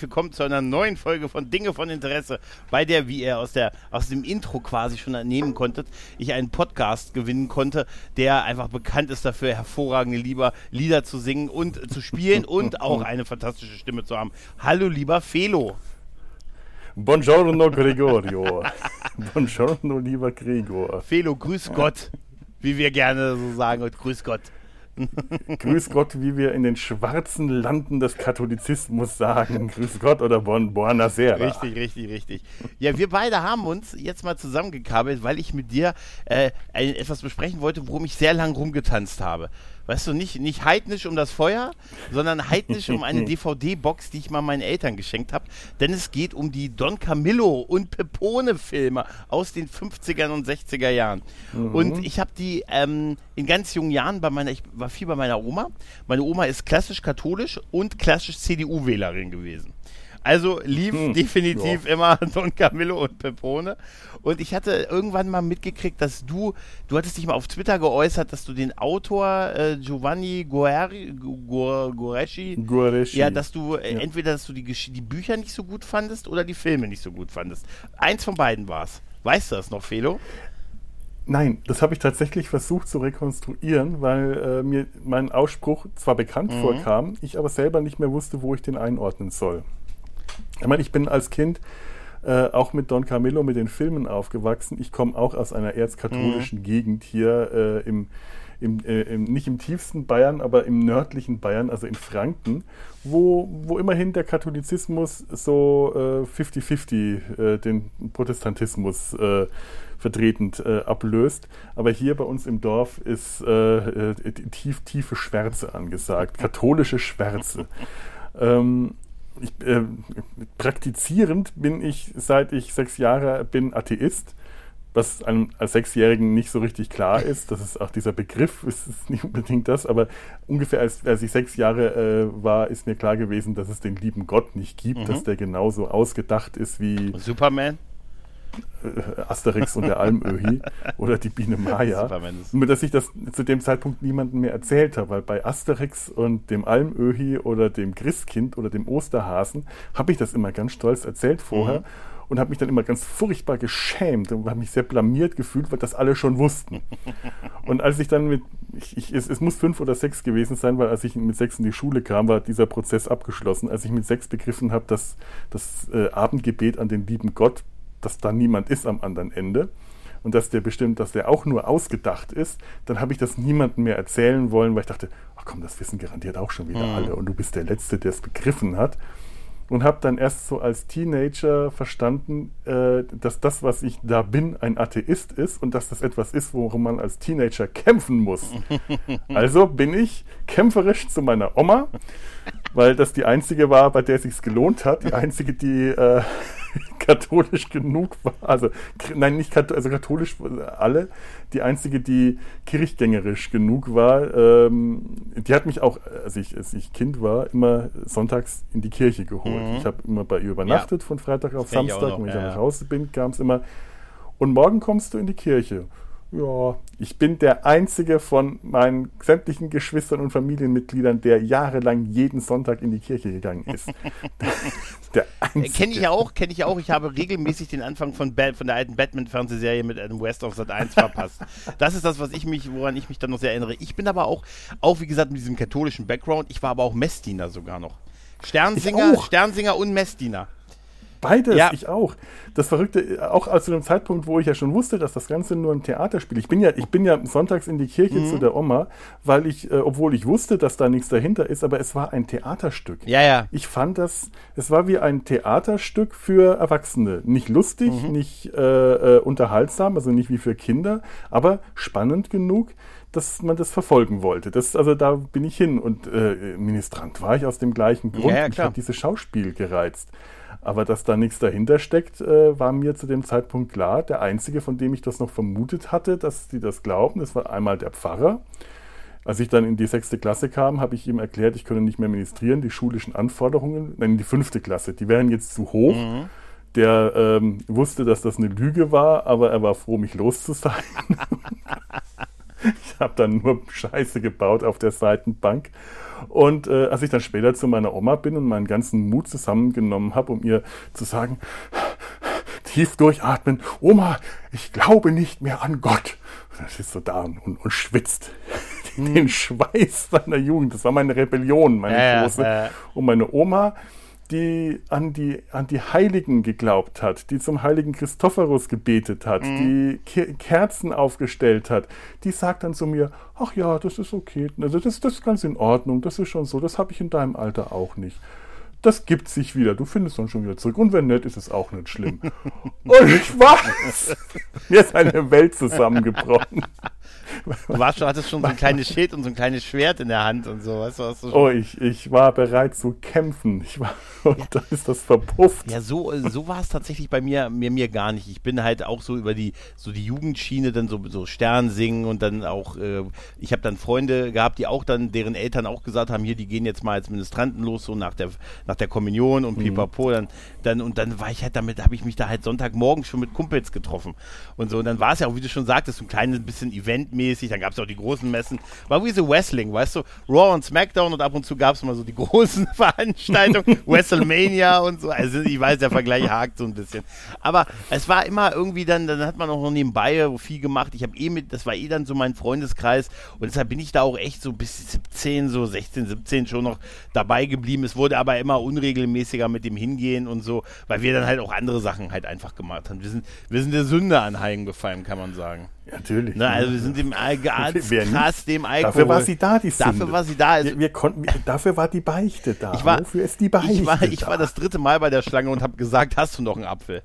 Herzlich willkommen zu einer neuen Folge von Dinge von Interesse, bei der, wie ihr aus, der, aus dem Intro quasi schon entnehmen konntet, ich einen Podcast gewinnen konnte, der einfach bekannt ist dafür, hervorragende lieber Lieder zu singen und zu spielen und auch eine fantastische Stimme zu haben. Hallo, lieber Felo. Buongiorno Gregorio. Buongiorno, lieber Gregor. Felo, grüß Gott, wie wir gerne so sagen, und grüß Gott. Grüß Gott, wie wir in den schwarzen Landen des Katholizismus sagen. Grüß Gott oder Bon Buonasera. Richtig, richtig, richtig. Ja, wir beide haben uns jetzt mal zusammengekabelt, weil ich mit dir äh, etwas besprechen wollte, worum ich sehr lang rumgetanzt habe. Weißt du, nicht, nicht heidnisch um das Feuer, sondern heidnisch um eine DVD-Box, die ich mal meinen Eltern geschenkt habe. Denn es geht um die Don Camillo und Pepone-Filme aus den 50er und 60er Jahren. Mhm. Und ich habe die ähm, in ganz jungen Jahren bei meiner, ich war viel bei meiner Oma. Meine Oma ist klassisch katholisch und klassisch CDU-Wählerin gewesen. Also lief Hm, definitiv immer Don Camillo und Pepone. Und ich hatte irgendwann mal mitgekriegt, dass du, du hattest dich mal auf Twitter geäußert, dass du den Autor äh, Giovanni Guerri, Gu- Guareschi, Guareschi. ja, dass du äh, Ja. entweder, dass du die, die Bücher nicht so gut fandest oder die Filme nicht so gut fandest. Eins von beiden war's. Weißt du das noch, Felo? Nein, das habe ich tatsächlich versucht zu rekonstruieren, weil äh, mir mein Ausspruch zwar bekannt Mhm. vorkam, ich aber selber nicht mehr wusste, wo ich den einordnen soll. Ich meine, ich bin als Kind äh, auch mit Don Camillo, mit den Filmen aufgewachsen. Ich komme auch aus einer erzkatholischen Mhm. Gegend hier äh, im, im, äh, im, nicht im tiefsten Bayern, aber im nördlichen Bayern, also in Franken, wo, wo immerhin der Katholizismus so äh, 50-50 äh, den Protestantismus äh, vertretend äh, ablöst. Aber hier bei uns im Dorf ist äh, äh, tief, tiefe Schwärze angesagt, katholische Schwärze. ähm, ich, äh, praktizierend bin ich, seit ich sechs Jahre bin, Atheist. Was einem als Sechsjährigen nicht so richtig klar ist, das ist auch dieser Begriff, ist, ist nicht unbedingt das, aber ungefähr als, als ich sechs Jahre äh, war, ist mir klar gewesen, dass es den lieben Gott nicht gibt, dass der genauso ausgedacht ist wie Superman? Äh, Asterix und der Almöhi oder die Biene Maya. Nur, dass ich das zu dem Zeitpunkt niemandem mehr erzählt habe, weil bei Asterix und dem Almöhi oder dem Christkind oder dem Osterhasen habe ich das immer ganz stolz erzählt vorher und habe mich dann immer ganz furchtbar geschämt und habe mich sehr blamiert gefühlt, weil das alle schon wussten. Und als ich dann mit, ich, ich, es, es muss fünf oder sechs gewesen sein, weil als ich mit sechs in die Schule kam, war dieser Prozess abgeschlossen. Als ich mit sechs begriffen habe, dass das äh, Abendgebet an den lieben Gott, dass da niemand ist am anderen Ende und dass der bestimmt, dass der auch nur ausgedacht ist, dann habe ich das niemandem mehr erzählen wollen, weil ich dachte, ach komm, das wissen garantiert auch schon wieder alle und du bist der Letzte, der es begriffen hat und habe dann erst so als Teenager verstanden, äh, dass das, was ich da bin, ein Atheist ist und dass das etwas ist, worum man als Teenager kämpfen muss. also bin ich kämpferisch zu meiner Oma, weil das die einzige war, bei der es sich gelohnt hat, die einzige, die äh, katholisch genug war, also nein, nicht katholisch, also katholisch alle, die einzige, die kirchgängerisch genug war, ähm, die hat mich auch, als ich, als ich Kind war, immer sonntags in die Kirche geholt. Ich habe immer bei ihr übernachtet, von Freitag auf Samstag. Und wenn ich ja, dann ja. nach Hause bin, kam es immer, und morgen kommst du in die Kirche. Ja, ich bin der einzige von meinen sämtlichen Geschwistern und Familienmitgliedern, der jahrelang jeden Sonntag in die Kirche gegangen ist. der einzige. Kenne ich auch, kenne ich auch. Ich habe regelmäßig den Anfang von, ba von der alten Batman-Fernsehserie mit Adam West auf Sat 1 verpasst. Das ist das, was ich mich, woran ich mich dann noch sehr erinnere. Ich bin aber auch, auch wie gesagt, mit diesem katholischen Background, ich war aber auch Messdiener sogar noch. Sternsinger, Sternsinger und Messdiener. Beides, ja. ich auch. Das Verrückte, auch zu dem Zeitpunkt, wo ich ja schon wusste, dass das Ganze nur ein Theaterspiel ist. Ich bin ja, ich bin ja sonntags in die Kirche mhm. zu der Oma, weil ich, äh, obwohl ich wusste, dass da nichts dahinter ist, aber es war ein Theaterstück. Ja, ja. Ich fand das, es war wie ein Theaterstück für Erwachsene. Nicht lustig, mhm. nicht äh, äh, unterhaltsam, also nicht wie für Kinder, aber spannend genug, dass man das verfolgen wollte. Das, also da bin ich hin und äh, Ministrant war ich aus dem gleichen Grund. Ja, ja, ich habe dieses Schauspiel gereizt. Aber dass da nichts dahinter steckt, äh, war mir zu dem Zeitpunkt klar. Der einzige, von dem ich das noch vermutet hatte, dass die das glauben, das war einmal der Pfarrer. Als ich dann in die sechste Klasse kam, habe ich ihm erklärt, ich könne nicht mehr ministrieren, die schulischen Anforderungen, nein, die fünfte Klasse, die wären jetzt zu hoch. Mhm. Der ähm, wusste, dass das eine Lüge war, aber er war froh, mich los zu sein. ich habe dann nur Scheiße gebaut auf der Seitenbank. Und äh, als ich dann später zu meiner Oma bin und meinen ganzen Mut zusammengenommen habe, um ihr zu sagen, tief durchatmen, Oma, ich glaube nicht mehr an Gott. Und dann sitzt so da und, und schwitzt hm. den Schweiß meiner Jugend. Das war meine Rebellion, meine ja, große. Ja. Und meine Oma, die an die, an die Heiligen geglaubt hat, die zum heiligen Christophorus gebetet hat, mhm. die Kerzen aufgestellt hat, die sagt dann zu mir, ach ja, das ist okay, also das, das ist ganz in Ordnung, das ist schon so, das habe ich in deinem Alter auch nicht. Das gibt sich wieder, du findest dann schon wieder zurück. Und wenn nicht, ist es auch nicht schlimm. Und ich weiß, mir ist eine Welt zusammengebrochen. Du warst schon, hattest schon so ein kleines Schild und so ein kleines Schwert in der Hand und so, weißt du, du Oh, ich, ich war bereit zu kämpfen. Ich war, und ja. dann ist das verpufft. Ja, so, so war es tatsächlich bei mir, mir, mir gar nicht. Ich bin halt auch so über die, so die Jugendschiene, dann so, so Stern singen und dann auch, äh, ich habe dann Freunde gehabt, die auch dann, deren Eltern auch gesagt haben, hier, die gehen jetzt mal als Ministranten los, so nach der, nach der Kommunion und mhm. pipapo. Dann, dann, und dann war ich halt damit, habe ich mich da halt Sonntagmorgen schon mit Kumpels getroffen. Und so, und dann war es ja auch, wie du schon sagtest, so ein kleines bisschen eventmäßig. Dann gab es auch die großen Messen. War wie so Wrestling, weißt du? Raw und SmackDown und ab und zu gab es mal so die großen Veranstaltungen. WrestleMania und so. Also ich weiß, der Vergleich hakt so ein bisschen. Aber es war immer irgendwie dann, dann hat man auch noch nebenbei viel gemacht. Ich habe eh mit, das war eh dann so mein Freundeskreis und deshalb bin ich da auch echt so bis 17, so 16, 17 schon noch dabei geblieben. Es wurde aber immer unregelmäßiger mit dem Hingehen und so, weil wir dann halt auch andere Sachen halt einfach gemacht haben. Wir sind, wir sind der Sünde anheimgefallen, kann man sagen. Natürlich. Na, also wir sind dem ganz krass dem Alkohol. Dafür war sie da, die Sünde. Dafür war sie da. Also wir, wir konnten, dafür war die Beichte da. Ich war, Wofür ist die Beichte ich war, ich war das dritte Mal bei der Schlange und habe gesagt, hast du noch einen Apfel?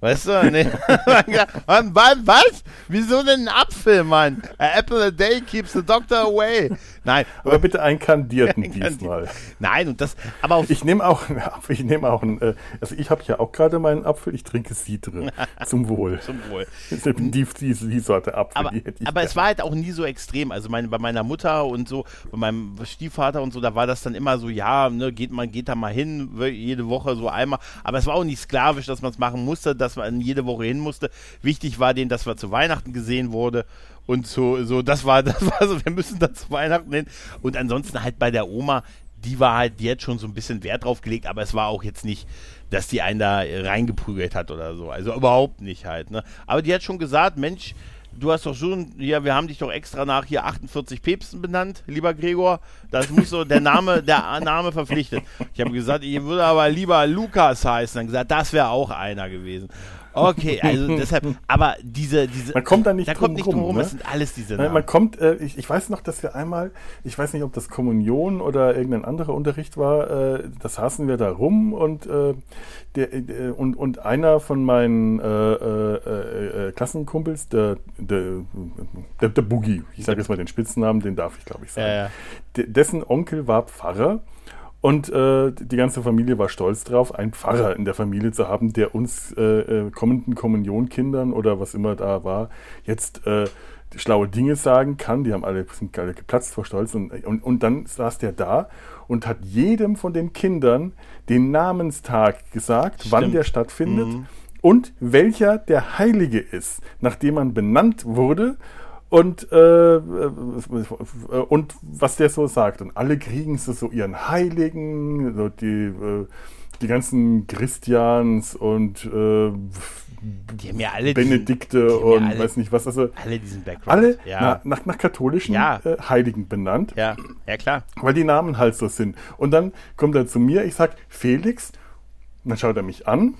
Weißt du? Nee. Was? Wieso denn ein Apfel, Mann? A apple a day keeps the doctor away. Nein. Aber bitte einen kandierten diesmal. Nein, und das, aber auf Ich nehme auch, ich nehme auch einen, äh, also ich habe ja auch gerade meinen Apfel, ich trinke Citre. Zum Wohl. Zum Wohl. Die, die, die Sorte Apfel, aber, Aber es war halt auch nie so extrem. Also meine, bei meiner Mutter und so, bei meinem Stiefvater und so, da war das dann immer so, ja, ne, geht man, geht da mal hin, jede Woche so einmal. Aber es war auch nicht sklavisch, dass man es machen musste, dass man jede Woche hin musste. Wichtig war denen, dass man zu Weihnachten gesehen wurde und so, so, das war, das war so, wir müssen da zu Weihnachten hin. Und ansonsten halt bei der Oma, die war halt, die hat schon so ein bisschen Wert drauf gelegt, aber es war auch jetzt nicht, dass die einen da reingeprügelt hat oder so. Also überhaupt nicht halt, ne? Aber die hat schon gesagt, Mensch, du hast doch schon, ja, wir haben dich doch extra nach hier 48 Päpsten benannt, lieber Gregor. Das muss so der Name, der Name verpflichtet. Ich habe gesagt, ich würde aber lieber Lukas heißen. Dann gesagt, das wäre auch einer gewesen. Okay, also deshalb, aber diese, diese. Man kommt da nicht da drum kommt nicht drum rum, ne? es sind alles diese Namen. Man kommt, äh, ich, ich weiß noch, dass wir einmal, ich weiß nicht, ob das Kommunion oder irgendein anderer Unterricht war, äh, da saßen wir da rum und, äh, der, äh, und, und einer von meinen äh, äh, äh, Klassenkumpels, der, der, der, der Boogie, ich sage jetzt mal den Spitznamen, den darf ich glaube ich sagen, ja, ja. dessen Onkel war Pfarrer und äh, die ganze Familie war stolz drauf, einen Pfarrer in der Familie zu haben, der uns äh, äh, kommenden Kommunionkindern oder was immer da war, jetzt äh, schlaue Dinge sagen kann. Die haben alle, sind alle geplatzt vor Stolz. Und, und, und dann saß der da und hat jedem von den Kindern den Namenstag gesagt, Stimmt. wann der stattfindet. Mhm und welcher der Heilige ist, nachdem man benannt wurde und, äh, und was der so sagt. Und alle kriegen so, so ihren Heiligen, so die, äh, die ganzen Christians und äh, Die haben ja alle Benedikte diesen, und alle, weiß nicht was. Also alle diesen Background. alle ja. na, nach, nach katholischen Ja. äh, Heiligen benannt, ja, ja klar. weil die Namen halt so sind. Und dann kommt er zu mir, ich sag Felix, und dann schaut er mich an.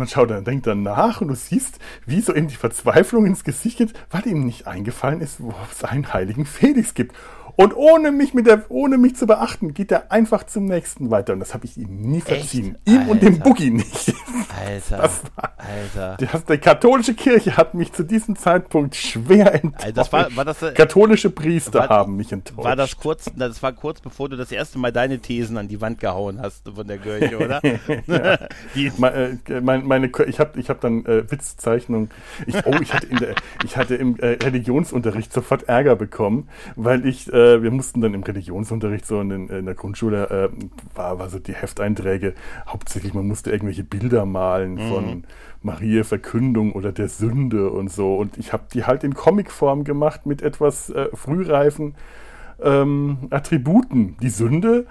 Dann schaut er, denkt er nach und du siehst, wie so ihm die Verzweiflung ins Gesicht geht, weil ihm nicht eingefallen ist, wo es einen heiligen Felix gibt. Und ohne mich, mit der, ohne mich zu beachten, geht er einfach zum nächsten weiter. Und das habe ich ihm nie verziehen. Ihm und dem Alter. Boogie nicht. Alter, Das war- Alter. Die, die katholische Kirche hat mich zu diesem Zeitpunkt schwer enttäuscht. Also das war- war das, äh, Katholische Priester war- haben mich enttäuscht. War das kurz, das war kurz bevor du das erste Mal deine Thesen an die Wand gehauen hast von der Kirche, oder? Me- äh, mein, meine, Ko- ich habe ich hab dann äh, Witzzeichnung. Ich, oh, ich hatte, der, ich hatte im äh, Religionsunterricht sofort Ärger bekommen, weil ich, äh, wir mussten dann im Religionsunterricht so in, den, in der Grundschule, äh, war, war so die Hefteinträge, hauptsächlich man musste irgendwelche Bilder malen von Maria Verkündung oder der Sünde und so. Und ich habe die halt in Comicform gemacht mit etwas äh, frühreifen ähm, Attributen. Die Sünde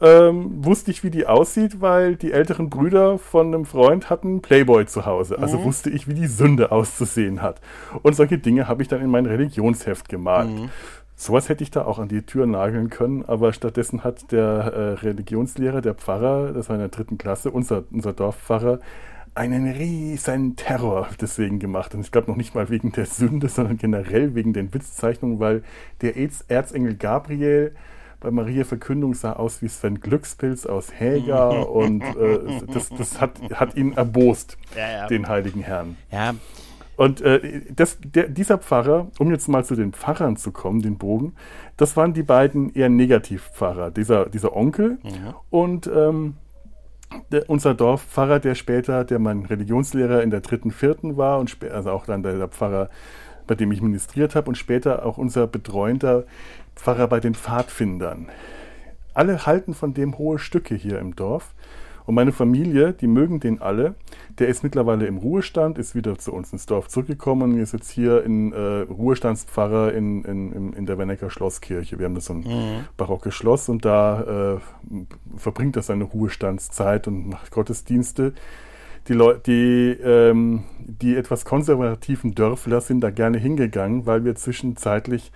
ähm, wusste ich, wie die aussieht, weil die älteren Brüder von einem Freund hatten Playboy zu Hause. Also wusste ich, wie die Sünde auszusehen hat. Und solche Dinge habe ich dann in mein Religionsheft gemalt. Sowas hätte ich da auch an die Tür nageln können, aber stattdessen hat der äh, Religionslehrer, der Pfarrer, das war in der dritten Klasse, unser, unser Dorfpfarrer, einen riesen Terror deswegen gemacht. Und ich glaube noch nicht mal wegen der Sünde, sondern generell wegen den Witzzeichnungen, weil der Erz- Erzengel Gabriel bei Maria Verkündung sah aus wie Sven Glückspilz aus Häger und äh, das, das hat, hat ihn erbost, Ja, ja. den heiligen Herrn. ja, Und äh, das, der, dieser Pfarrer, um jetzt mal zu den Pfarrern zu kommen, den Bogen, das waren die beiden eher Negativpfarrer. Dieser, dieser Onkel und ähm, der, unser Dorfpfarrer, der später, der mein Religionslehrer in der dritten, vierten war und also auch dann der, der Pfarrer, bei dem ich ministriert habe und später auch unser betreuender Pfarrer bei den Pfadfindern. Alle halten von dem hohe Stücke hier im Dorf. Und meine Familie, die mögen den alle. Der ist mittlerweile im Ruhestand, ist wieder zu uns ins Dorf zurückgekommen und ist jetzt hier in äh, Ruhestandspfarrer in, in, in, der Wennecker Schlosskirche. Wir haben da so ein barockes Schloss und da äh, verbringt er seine Ruhestandszeit und macht Gottesdienste. Die, Leu die, ähm, die etwas konservativen Dörfler sind da gerne hingegangen, weil wir zwischenzeitlich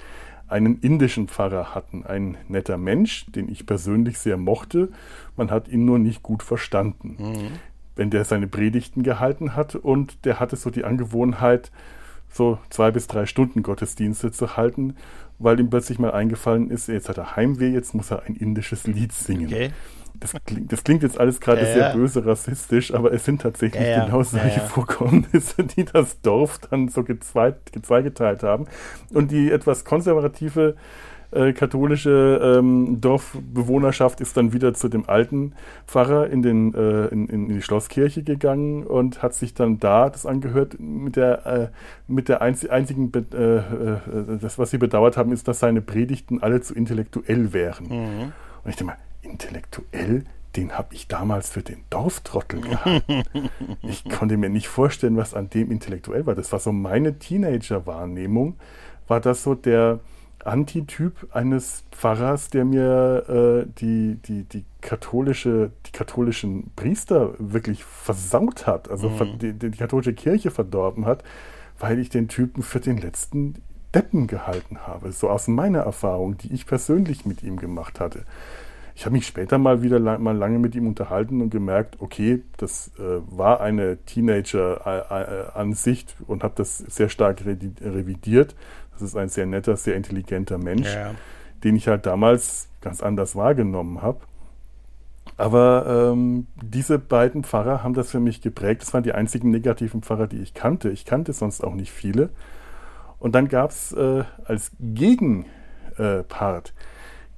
einen indischen Pfarrer hatten. Ein netter Mensch, den ich persönlich sehr mochte. Man hat ihn nur nicht gut verstanden. Wenn der seine Predigten gehalten hat und der hatte so die Angewohnheit, so zwei bis drei Stunden Gottesdienste zu halten, weil ihm plötzlich mal eingefallen ist, jetzt hat er Heimweh, jetzt muss er ein indisches Lied singen. okay. Das klingt, das klingt jetzt alles gerade Ja, sehr ja. böse rassistisch, aber es sind tatsächlich Ja, genau solche. Vorkommnisse, die das Dorf dann so gezweit, gezweigeteilt haben. Und die etwas konservative äh, katholische ähm, Dorfbewohnerschaft ist dann wieder zu dem alten Pfarrer in, den, äh, in, in die Schlosskirche gegangen und hat sich dann da das angehört mit der, äh, mit der einzi einzigen, Be äh, äh, das was sie bedauert haben, ist, dass seine Predigten alle zu intellektuell wären. Und ich denke mal, intellektuell, den habe ich damals für den Dorftrottel gehalten. ich konnte mir nicht vorstellen, was an dem intellektuell war. Das war so meine Teenager-Wahrnehmung. War das so der Antityp eines Pfarrers, der mir äh, die, die, die, katholische, die katholischen Priester wirklich versaut hat, also ver die, die katholische Kirche verdorben hat, weil ich den Typen für den letzten Deppen gehalten habe. So aus meiner Erfahrung, die ich persönlich mit ihm gemacht hatte. Ich habe mich später mal wieder lang, mal lange mit ihm unterhalten und gemerkt, okay, das äh, war eine Teenager-Ansicht und habe das sehr stark re revidiert. Das ist ein sehr netter, sehr intelligenter Mensch, Ja. den ich halt damals ganz anders wahrgenommen habe. Aber ähm, diese beiden Pfarrer haben das für mich geprägt. Das waren die einzigen negativen Pfarrer, die ich kannte. Ich kannte sonst auch nicht viele. Und dann gab es äh, als Gegenpart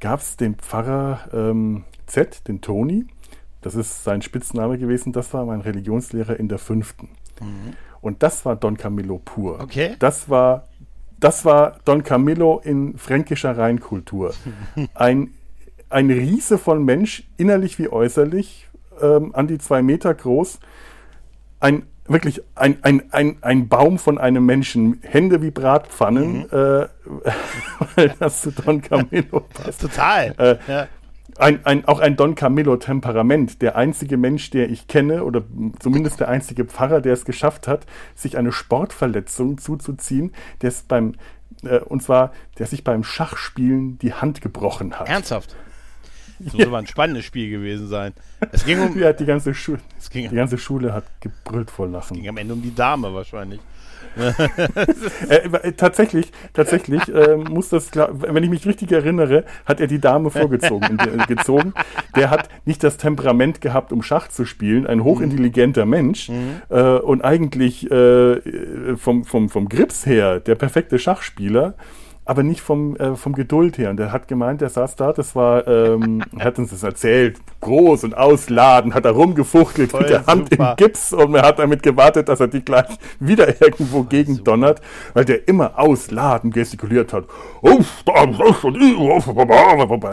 gab es den Pfarrer ähm, Z, den Toni. Das ist sein Spitzname gewesen. Das war mein Religionslehrer in der fünften. Und das war Don Camillo pur. Okay. Das war, das war Don Camillo in fränkischer Reinkultur. Ein, ein Riese von Mensch, innerlich wie äußerlich, ähm, an die zwei Meter groß. Ein wirklich ein, ein, ein, ein Baum von einem Menschen, Hände wie Bratpfannen, mhm. äh, weil das zu Don Camillo passt. Total. Äh, ja. Ein, ein, auch ein Don Camillo-Temperament. Der einzige Mensch, der ich kenne, oder zumindest der einzige Pfarrer, der es geschafft hat, sich eine Sportverletzung zuzuziehen, der es beim, äh, und zwar, der sich beim Schachspielen die Hand gebrochen hat. Ernsthaft? Das muss aber ein spannendes Spiel gewesen sein. Es ging um. Ja, die ganze, Schu die ganze Schule hat gebrüllt vor Lachen. Es ging am Ende um die Dame wahrscheinlich. äh, äh, tatsächlich, tatsächlich äh, muss das, wenn ich mich richtig erinnere, hat er die Dame vorgezogen. Äh, gezogen. Der hat nicht das Temperament gehabt, um Schach zu spielen, ein hochintelligenter Mensch mhm. äh, und eigentlich äh, vom, vom, vom Grips her der perfekte Schachspieler aber nicht vom, äh, vom Geduld her. Und er hat gemeint, er saß da, das war, ähm, er hat uns das erzählt, groß und ausladen, hat er rumgefuchtelt Voll mit der Hand super. im Gips und er hat damit gewartet, dass er die gleich wieder irgendwo gegen donnert, weil der immer ausladen gestikuliert hat.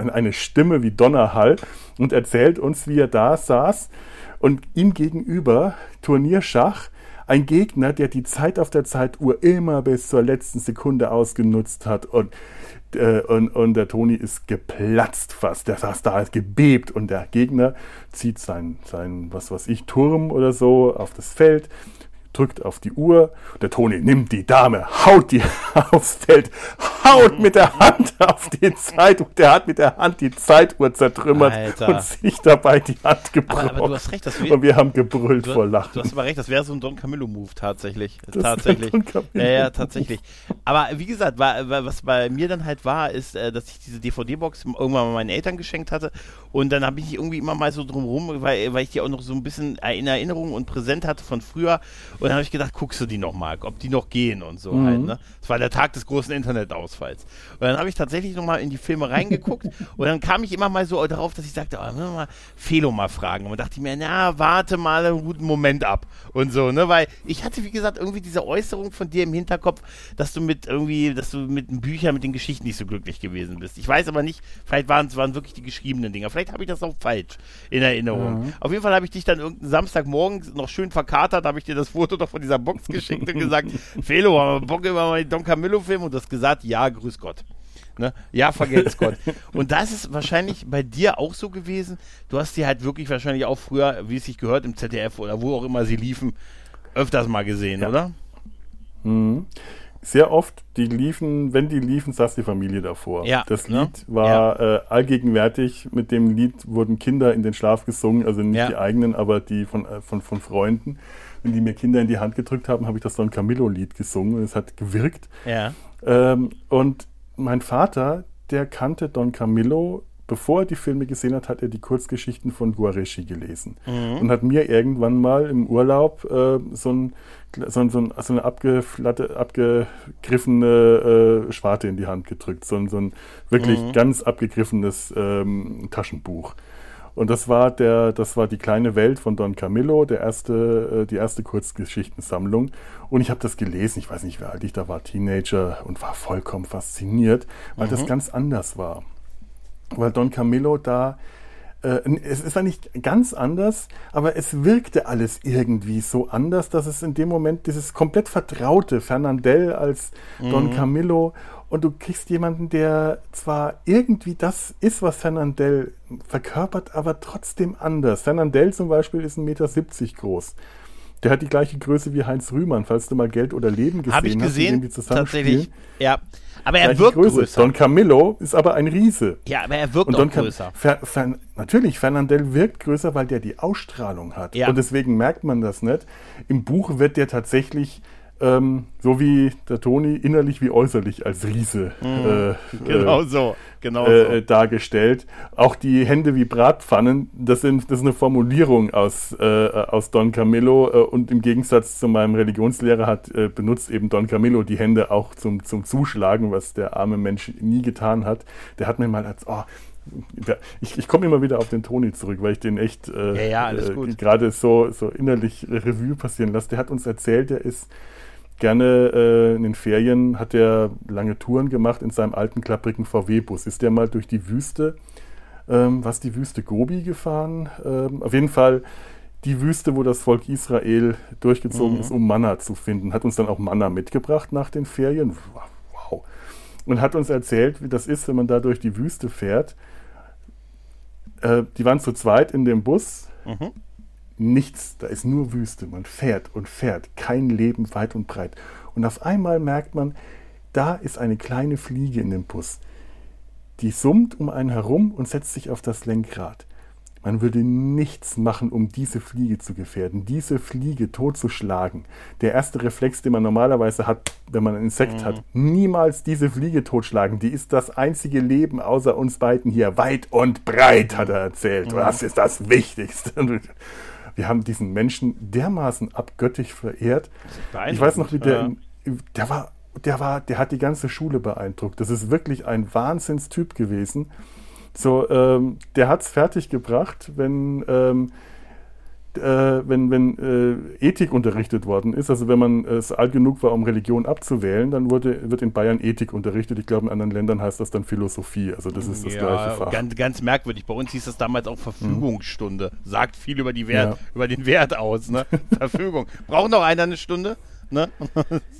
Eine Stimme wie Donnerhall und erzählt uns, wie er da saß und ihm gegenüber Turnierschach ein Gegner, der die Zeit auf der Zeituhr immer bis zur letzten Sekunde ausgenutzt hat und äh, und, und, der Toni ist geplatzt fast. Der saß da, ist gebebt und der Gegner zieht sein, sein, was weiß ich, Turm oder so auf das Feld drückt auf die Uhr. Der Toni nimmt die Dame, haut die aufs Feld, haut mit der Hand auf die Zeit. Der hat mit der Hand die Zeituhr zertrümmert Alter. und sich dabei die Hand gebrochen. Aber, aber du hast recht, das und wir haben gebrüllt du, vor Lachen. Du hast aber recht, das wäre so ein Don Camillo-Move tatsächlich. Das tatsächlich. Ja, ja, tatsächlich. Aber wie gesagt, war, was bei mir dann halt war, ist, äh, dass ich diese DVD-Box irgendwann mal meinen Eltern geschenkt hatte und dann habe ich irgendwie immer mal so drumherum, weil, weil ich die auch noch so ein bisschen in Erinnerung und präsent hatte von früher und dann habe ich gedacht, guckst du die nochmal, ob die noch gehen und so mhm. halt. Ne? Das war der Tag des großen Internetausfalls. Und dann habe ich tatsächlich nochmal in die Filme reingeguckt und dann kam ich immer mal so darauf, dass ich sagte, oh, wir mal Felo mal fragen. Und dachte ich mir, na, warte mal einen guten Moment ab und so, ne? Weil ich hatte, wie gesagt, irgendwie diese Äußerung von dir im Hinterkopf, dass du mit irgendwie, dass du mit den Büchern, mit den Geschichten nicht so glücklich gewesen bist. Ich weiß aber nicht, vielleicht waren es waren wirklich die geschriebenen Dinger. Vielleicht habe ich das auch falsch in Erinnerung. Mhm. Auf jeden Fall habe ich dich dann irgendeinen Samstagmorgen noch schön verkatert, habe ich dir das Foto doch von dieser Box geschickt und gesagt, Felo, haben wir Bock über meinen Don Camillo-Film? Und du hast gesagt, ja, grüß Gott. Ne? Ja, vergelt's Gott. Und das ist wahrscheinlich bei dir auch so gewesen. Du hast die halt wirklich wahrscheinlich auch früher, wie es sich gehört, im ZDF oder wo auch immer sie liefen, öfters mal gesehen, ja. oder? Mhm. Sehr oft, die liefen, wenn die liefen, saß die Familie davor. Ja, das ne? Lied ne? war ja. äh, allgegenwärtig. Mit dem Lied wurden Kinder in den Schlaf gesungen, also nicht ja. die eigenen, aber die von, äh, von, von Freunden wenn die mir Kinder in die Hand gedrückt haben, habe ich das Don Camillo-Lied gesungen und es hat gewirkt. Ja. Ähm, und mein Vater, der kannte Don Camillo bevor er die Filme gesehen hat, hat er die Kurzgeschichten von Guareschi gelesen mhm. und hat mir irgendwann mal im Urlaub äh, so, ein, so, ein, so, eine abgeflatte, abgegriffene äh, Schwarte in die Hand gedrückt, so ein, so ein wirklich mhm. ganz abgegriffenes ähm, Taschenbuch. Und das war der, das war die kleine Welt von Don Camillo, der erste, äh, die erste Kurzgeschichtensammlung. Und ich habe das gelesen, ich weiß nicht, wie alt ich da war, Teenager, und war vollkommen fasziniert, weil mhm. das ganz anders war. Weil Don Camillo da äh, es war nicht ganz anders, aber es wirkte alles irgendwie so anders, dass es in dem Moment dieses komplett vertraute Fernandel als Don mhm. Camillo und du kriegst jemanden, der zwar irgendwie das ist, was Fernandel verkörpert, aber trotzdem anders. Fernandel zum Beispiel ist 1,70 Meter groß. Der hat die gleiche Größe wie Heinz Rühmann, falls du mal Geld oder Leben gesehen Hab ich gesehen, hast, tatsächlich. Ja, aber er wirkt Größe. größer. Don Camillo ist aber ein Riese. Ja, aber er wirkt Und auch größer. Fer Fer natürlich, Fernandel wirkt größer, weil der die Ausstrahlung hat. Ja. Und deswegen merkt man das nicht. Im Buch wird der tatsächlich ähm, so wie der Toni innerlich wie äußerlich als Riese mhm. äh, genau so, genau äh, so. dargestellt. Auch die Hände wie Bratpfannen, das, sind, das ist eine Formulierung aus, äh, aus Don Camillo äh, und im Gegensatz zu meinem Religionslehrer hat äh, benutzt eben Don Camillo die Hände auch zum, zum Zuschlagen, was der arme Mensch nie getan hat. Der hat mir mal als, oh, ich, ich komme immer wieder auf den Toni zurück, weil ich den echt äh, ja, ja, äh, gerade so, so innerlich Revue passieren lasse. Der hat uns erzählt, der ist gerne äh, in den Ferien hat er lange Touren gemacht in seinem alten klapprigen VW-Bus. Ist der mal durch die Wüste, ähm, was die Wüste Gobi gefahren? Ähm, auf jeden Fall die Wüste, wo das Volk Israel durchgezogen ist, um Manna zu finden. Hat uns dann auch Manna mitgebracht nach den Ferien. Wow. Und hat uns erzählt, wie das ist, wenn man da durch die Wüste fährt. Äh, die waren zu zweit in dem Bus. Nichts, da ist nur Wüste. Man fährt und fährt. Kein Leben weit und breit. Und auf einmal merkt man, da ist eine kleine Fliege in dem Bus. Die summt um einen herum und setzt sich auf das Lenkrad. Man würde nichts machen, um diese Fliege zu gefährden, diese Fliege totzuschlagen. Der erste Reflex, den man normalerweise hat, wenn man ein Insekt hat, niemals diese Fliege totschlagen. Die ist das einzige Leben außer uns beiden hier. Weit und breit, hat er erzählt. Das ist das Wichtigste. Wir haben diesen Menschen dermaßen abgöttisch verehrt. Ich weiß noch, wie der, der war, der war, der hat die ganze Schule beeindruckt. Das ist wirklich ein Wahnsinnstyp gewesen. So, ähm, der hat es fertiggebracht, wenn, ähm, äh, wenn, wenn äh, Ethik unterrichtet worden ist, also wenn man es alt genug war, um Religion abzuwählen, dann wurde, wird in Bayern Ethik unterrichtet. Ich glaube, in anderen Ländern heißt das dann Philosophie. Also das ist das gleiche Fach. Ganz, ganz merkwürdig. Bei uns hieß das damals auch Verfügungsstunde. Sagt viel über, die Wert, ja. über den Wert aus. Ne? Verfügung. Braucht noch einer eine Stunde? Ne?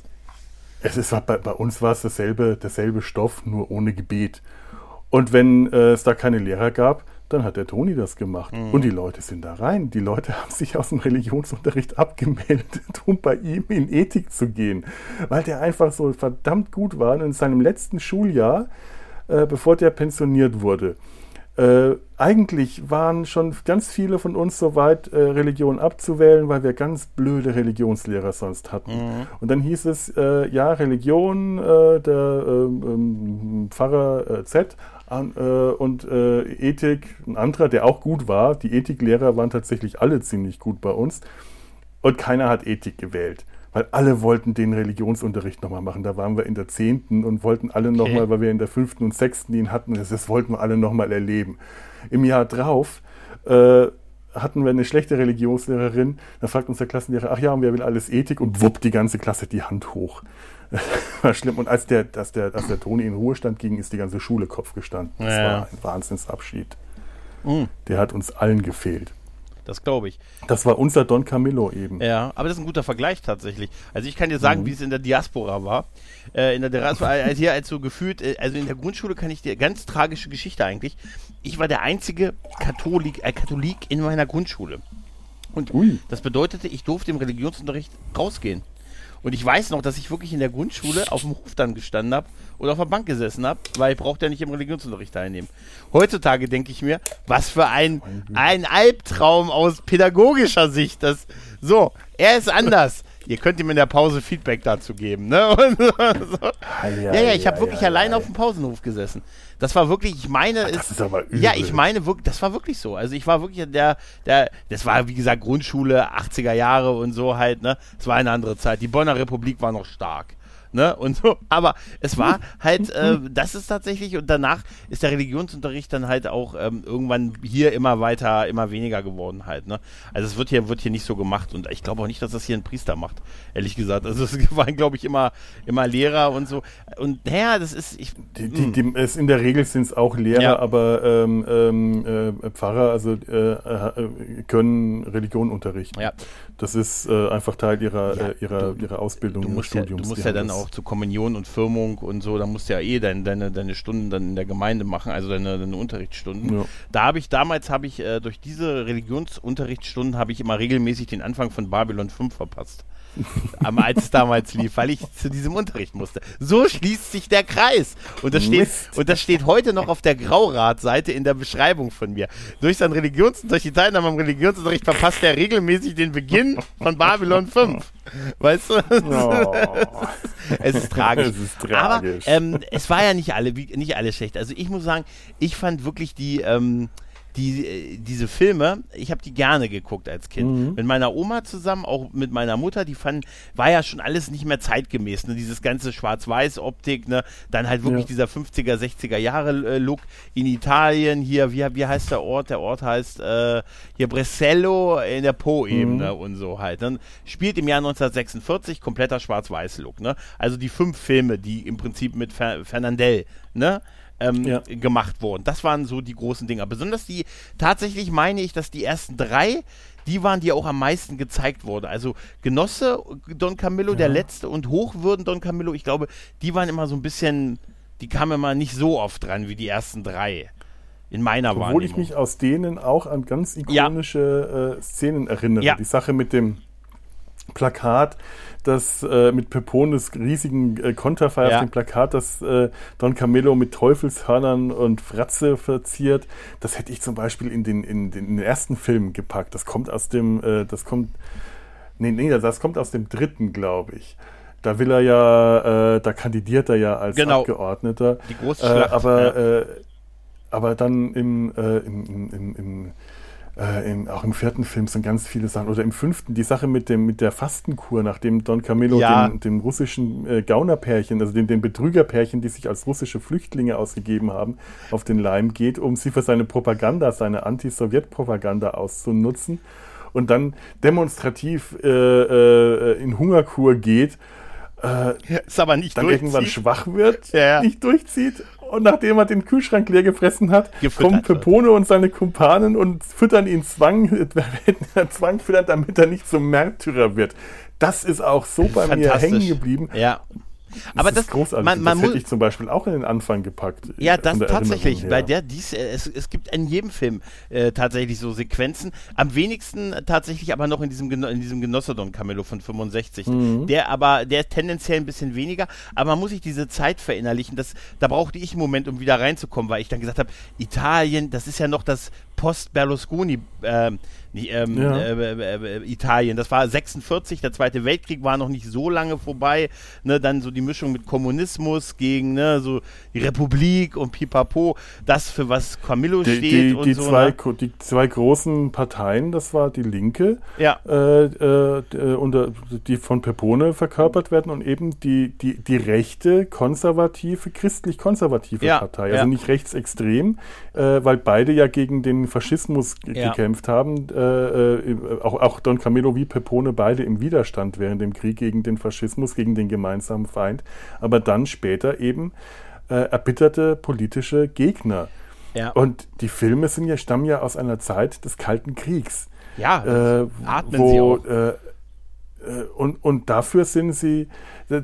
es ist, bei, bei uns war es dasselbe, derselbe Stoff, nur ohne Gebet. Und wenn äh, es da keine Lehrer gab, dann hat der Toni das gemacht. Mhm. Und die Leute sind da rein. Die Leute haben sich aus dem Religionsunterricht abgemeldet, um bei ihm in Ethik zu gehen. Weil der einfach so verdammt gut war. Und in seinem letzten Schuljahr, äh, bevor der pensioniert wurde, äh, eigentlich waren schon ganz viele von uns so weit, äh, Religion abzuwählen, weil wir ganz blöde Religionslehrer sonst hatten. Mhm. Und dann hieß es, äh, ja, Religion, äh, der ähm, ähm, Pfarrer äh, Z äh, und Ethik, ein anderer, der auch gut war. Die Ethiklehrer waren tatsächlich alle ziemlich gut bei uns. Und keiner hat Ethik gewählt weil alle wollten den Religionsunterricht nochmal machen. Da waren wir in der zehnten und wollten alle okay. nochmal, weil wir in der fünften und sechsten ihn hatten, das, das wollten wir alle nochmal erleben. Im Jahr drauf äh, hatten wir eine schlechte Religionslehrerin, da fragt uns der Klassenlehrer, ach ja, und wer will alles Ethik? Und wupp, die ganze Klasse die Hand hoch. war schlimm. Und als der, als der, als der Toni in Ruhestand ging, ist die ganze Schule Kopf gestanden. Das ja. war ein Wahnsinnsabschied. Mhm. Der hat uns allen gefehlt. Das glaube ich. Das war unser Don Camillo eben. Ja, aber das ist ein guter Vergleich tatsächlich. Also ich kann dir sagen, mhm. wie es in der Diaspora war. Äh, in der Diaspora, also hier als so gefühlt, äh, also in der Grundschule kann ich dir ganz tragische Geschichte eigentlich. Ich war der einzige Katholik, äh, Katholik in meiner Grundschule. Und Ui. das bedeutete, ich durfte im Religionsunterricht rausgehen. Und ich weiß noch, dass ich wirklich in der Grundschule auf dem Hof dann gestanden habe oder auf der Bank gesessen habe, weil ich brauchte ja nicht im Religionsunterricht teilnehmen. Heutzutage denke ich mir, was für ein, ein Albtraum aus pädagogischer Sicht. Das, so, er ist anders. Ihr könnt ihm in der Pause Feedback dazu geben. Ne? so. Ja, ja, ich habe wirklich allein auf dem Pausenhof gesessen. Das war wirklich, ich meine, Ach, das ist, ist aber übel. ja, ich meine wirklich, das war wirklich so. Also ich war wirklich der, der, das war wie gesagt Grundschule, 80er Jahre und so halt, ne? Es war eine andere Zeit. Die Bonner Republik war noch stark ne? Und so. Aber es war halt, äh, das ist tatsächlich, und danach ist der Religionsunterricht dann halt auch ähm, irgendwann hier immer weiter, immer weniger geworden halt, ne? Also es wird hier, wird hier nicht so gemacht und ich glaube auch nicht, dass das hier ein Priester macht, ehrlich gesagt. Also es waren, glaube ich, immer, immer Lehrer und so. Und naja, das ist. Ich, die, die, die, es in der Regel sind es auch Lehrer, ja. aber ähm, ähm, äh, Pfarrer, also äh, äh, können Religion unterrichten. Ja. Das ist äh, einfach Teil ihrer, ja, äh, ihrer, du, ihrer Ausbildung du musst Studiums. Ja, du musst ja dann auch zur Kommunion und Firmung und so, da musst du ja eh dein, deine, deine Stunden dann in der Gemeinde machen, also deine, deine Unterrichtsstunden. Ja. Da habe ich damals, habe ich äh, durch diese Religionsunterrichtsstunden, habe ich immer regelmäßig den Anfang von Babylon 5 verpasst als es damals lief, weil ich zu diesem Unterricht musste. So schließt sich der Kreis. Und das steht, und das steht heute noch auf der Graurat-Seite in der Beschreibung von mir. Durch sein Religions, durch die Teilnahme am Religionsunterricht verpasst er regelmäßig den Beginn von Babylon 5. Weißt du? Oh. es ist tragisch. Es ist tragisch. Aber ähm, es war ja nicht alle, nicht alles schlecht. Also ich muss sagen, ich fand wirklich die, ähm, die, äh, diese Filme, ich habe die gerne geguckt als Kind. Mhm. Mit meiner Oma zusammen, auch mit meiner Mutter, die fanden, war ja schon alles nicht mehr zeitgemäß. Ne? Dieses ganze Schwarz-Weiß-Optik, ne? dann halt wirklich ja. dieser 50er, 60er Jahre-Look in Italien. Hier, wie, wie heißt der Ort? Der Ort heißt äh, hier Brescello in der Po-Ebene mhm. und so halt. Dann spielt im Jahr 1946 kompletter Schwarz-Weiß-Look. Ne? Also die fünf Filme, die im Prinzip mit Fer Fernandel, ne? Ähm, ja. gemacht wurden. Das waren so die großen Dinger. Besonders die, tatsächlich meine ich, dass die ersten drei, die waren, die auch am meisten gezeigt wurden. Also Genosse Don Camillo, ja. der letzte, und Hochwürden Don Camillo, ich glaube, die waren immer so ein bisschen, die kamen immer nicht so oft dran wie die ersten drei. In meiner Obwohl Wahrnehmung. Obwohl ich mich aus denen auch an ganz ikonische ja. äh, Szenen erinnere. Ja. Die Sache mit dem Plakat, das äh, mit Pepones riesigen äh, Konterfei ja. auf dem Plakat, das äh, Don Camillo mit Teufelshörnern und Fratze verziert. Das hätte ich zum Beispiel in den, in den, in den ersten Film gepackt. Das kommt aus dem, äh, das kommt, nee, nee, das kommt aus dem dritten, glaube ich. Da will er ja, äh, da kandidiert er ja als genau. Abgeordneter. Die große Schlacht. Äh, aber, ja. aber dann im, im, im, im äh, in, auch im vierten Film sind ganz viele Sachen. Oder im fünften, die Sache mit, dem, mit der Fastenkur, nachdem Don Camillo ja. dem, dem, russischen äh, Gaunerpärchen, also den, den Betrügerpärchen, die sich als russische Flüchtlinge ausgegeben haben, auf den Leim geht, um sie für seine Propaganda, seine Anti-Sowjet-Propaganda auszunutzen. Und dann demonstrativ äh, äh, in Hungerkur geht. Äh, ist aber nicht dann irgendwann schwach wird, ja. nicht durchzieht und nachdem er den Kühlschrank leer gefressen hat, Gefüttert kommen Pepone und seine Kumpanen und füttern ihn Zwang, Zwang füttern, damit er nicht zum Märtyrer wird. Das ist auch so bei mir hängen geblieben. Ja. Das aber das ist großartig. Man, man das hätte ich zum Beispiel auch in den Anfang gepackt. Ja, das tatsächlich. Bei der dies, äh, es, es gibt in jedem Film äh, tatsächlich so Sequenzen. Am wenigsten tatsächlich aber noch in diesem in diesem Genossedon Camillo von 65. Mhm. Der aber der tendenziell ein bisschen weniger. Aber man muss sich diese Zeit verinnerlichen. Das, da brauchte ich einen Moment, um wieder reinzukommen, weil ich dann gesagt habe, Italien, das ist ja noch das Post-Berlusconi. Äh, ähm, ja. äh, äh, äh, Italien. Das war 46, der Zweite Weltkrieg war noch nicht so lange vorbei. Ne, dann so die Mischung mit Kommunismus gegen ne, so die Republik und Pipapo, das für was Camillo die, steht die, und die so. Zwei, ne? Die zwei großen Parteien, das war die Linke, ja. äh, äh, und, die von Pepone verkörpert werden und eben die, die, die rechte, konservative, christlich-konservative ja. Partei. Also nicht rechtsextrem, äh, weil beide ja gegen den Faschismus gekämpft haben äh, äh, auch, auch Don Camillo wie Pepone beide im Widerstand während dem Krieg gegen den Faschismus, gegen den gemeinsamen Feind, aber dann später eben äh, erbitterte politische Gegner. Ja. Und die Filme sind ja, stammen ja aus einer Zeit des Kalten Kriegs. Ja, äh, atmen wo, sie auch. Äh, äh, und, und dafür sind sie,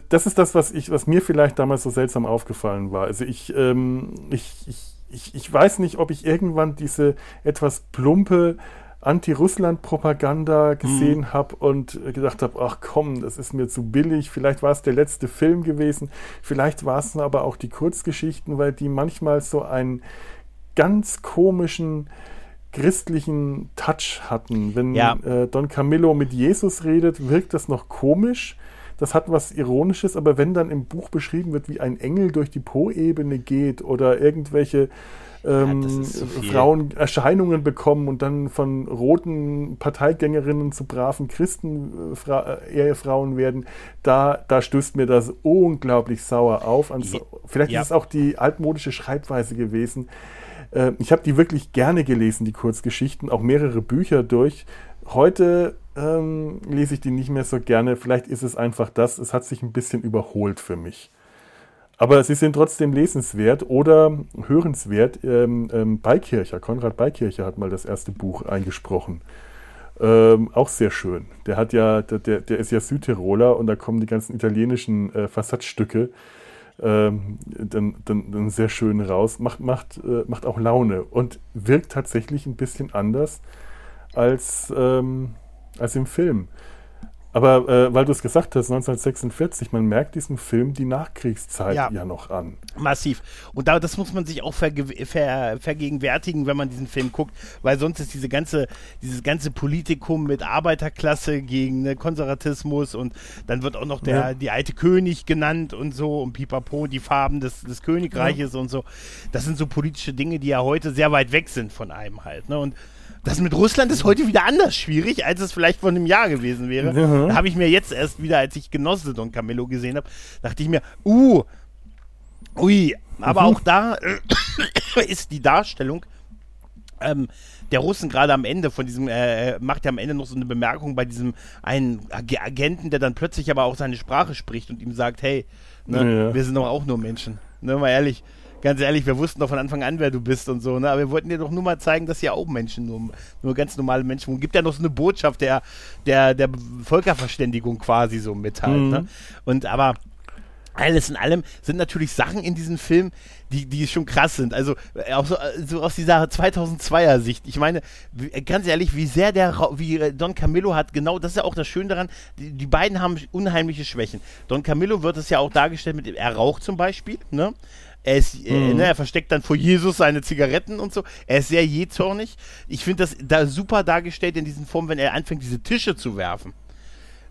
das ist das, was, ich, was mir vielleicht damals so seltsam aufgefallen war. Also ich, ähm, ich, ich, ich, ich weiß nicht, ob ich irgendwann diese etwas plumpe Anti-Russland-Propaganda gesehen mhm. habe und gedacht habe, ach komm, das ist mir zu billig. Vielleicht war es der letzte Film gewesen, vielleicht war es aber auch die Kurzgeschichten, weil die manchmal so einen ganz komischen christlichen Touch hatten. Wenn ja. äh, Don Camillo mit Jesus redet, wirkt das noch komisch. Das hat was Ironisches, aber wenn dann im Buch beschrieben wird, wie ein Engel durch die Po-Ebene geht oder irgendwelche ähm, ja, Frauen Erscheinungen bekommen und dann von roten Parteigängerinnen zu braven Christen-Ehefrauen äh, werden, da, da stößt mir das unglaublich sauer auf. Vielleicht ja. ist es auch die altmodische Schreibweise gewesen. Äh, ich habe die wirklich gerne gelesen, die Kurzgeschichten, auch mehrere Bücher durch. Heute ähm, lese ich die nicht mehr so gerne. Vielleicht ist es einfach das. Es hat sich ein bisschen überholt für mich. Aber sie sind trotzdem lesenswert oder hörenswert. Ähm, ähm, Beikircher, Konrad Beikircher hat mal das erste Buch eingesprochen. Ähm, auch sehr schön. Der hat ja, der, der ist ja Südtiroler und da kommen die ganzen italienischen äh, Fassadstücke ähm, dann, dann, dann, sehr schön raus. Macht, macht, äh, macht auch Laune und wirkt tatsächlich ein bisschen anders als, ähm, als im Film. Aber äh, weil du es gesagt hast, 1946, man merkt diesem Film die Nachkriegszeit ja, ja noch an. Massiv. Und da, das muss man sich auch verge ver vergegenwärtigen, wenn man diesen Film guckt, weil sonst ist diese ganze, dieses ganze Politikum mit Arbeiterklasse gegen ne, Konservatismus und dann wird auch noch der, ja. die alte König genannt und so und pipapo, die Farben des, des Königreiches ja. und so. Das sind so politische Dinge, die ja heute sehr weit weg sind von einem halt. Ne? Und das mit Russland ist heute wieder anders schwierig, als es vielleicht vor einem Jahr gewesen wäre. Mhm. Da habe ich mir jetzt erst wieder, als ich Genosse Don Camillo gesehen habe, dachte ich mir, uh, ui, aber mhm. auch da äh, ist die Darstellung ähm, der Russen gerade am Ende von diesem, äh, macht ja am Ende noch so eine Bemerkung bei diesem einen Agenten, der dann plötzlich aber auch seine Sprache spricht und ihm sagt, hey, ne, ja. wir sind doch auch nur Menschen. Ne, mal ehrlich, ganz ehrlich, wir wussten doch von Anfang an, wer du bist und so, ne? Aber wir wollten dir doch nur mal zeigen, dass hier auch Menschen, nur, nur ganz normale Menschen, und gibt ja noch so eine Botschaft der, der, der Völkerverständigung quasi so mit halt, Mhm. ne? Und aber alles in allem sind natürlich Sachen in diesem Film, die, die schon krass sind. Also äh, auch so, äh, so aus dieser 2002er Sicht. Ich meine, äh, ganz ehrlich, wie sehr der, wie Don Camillo hat, genau, das ist ja auch das Schöne daran, die, die beiden haben unheimliche Schwächen. Don Camillo wird es ja auch dargestellt mit, er raucht zum Beispiel, ne? Er, ist, äh, ne, er versteckt dann vor Jesus seine Zigaretten und so. Er ist sehr jähzornig. Ich finde das da super dargestellt in diesen Formen, wenn er anfängt, diese Tische zu werfen.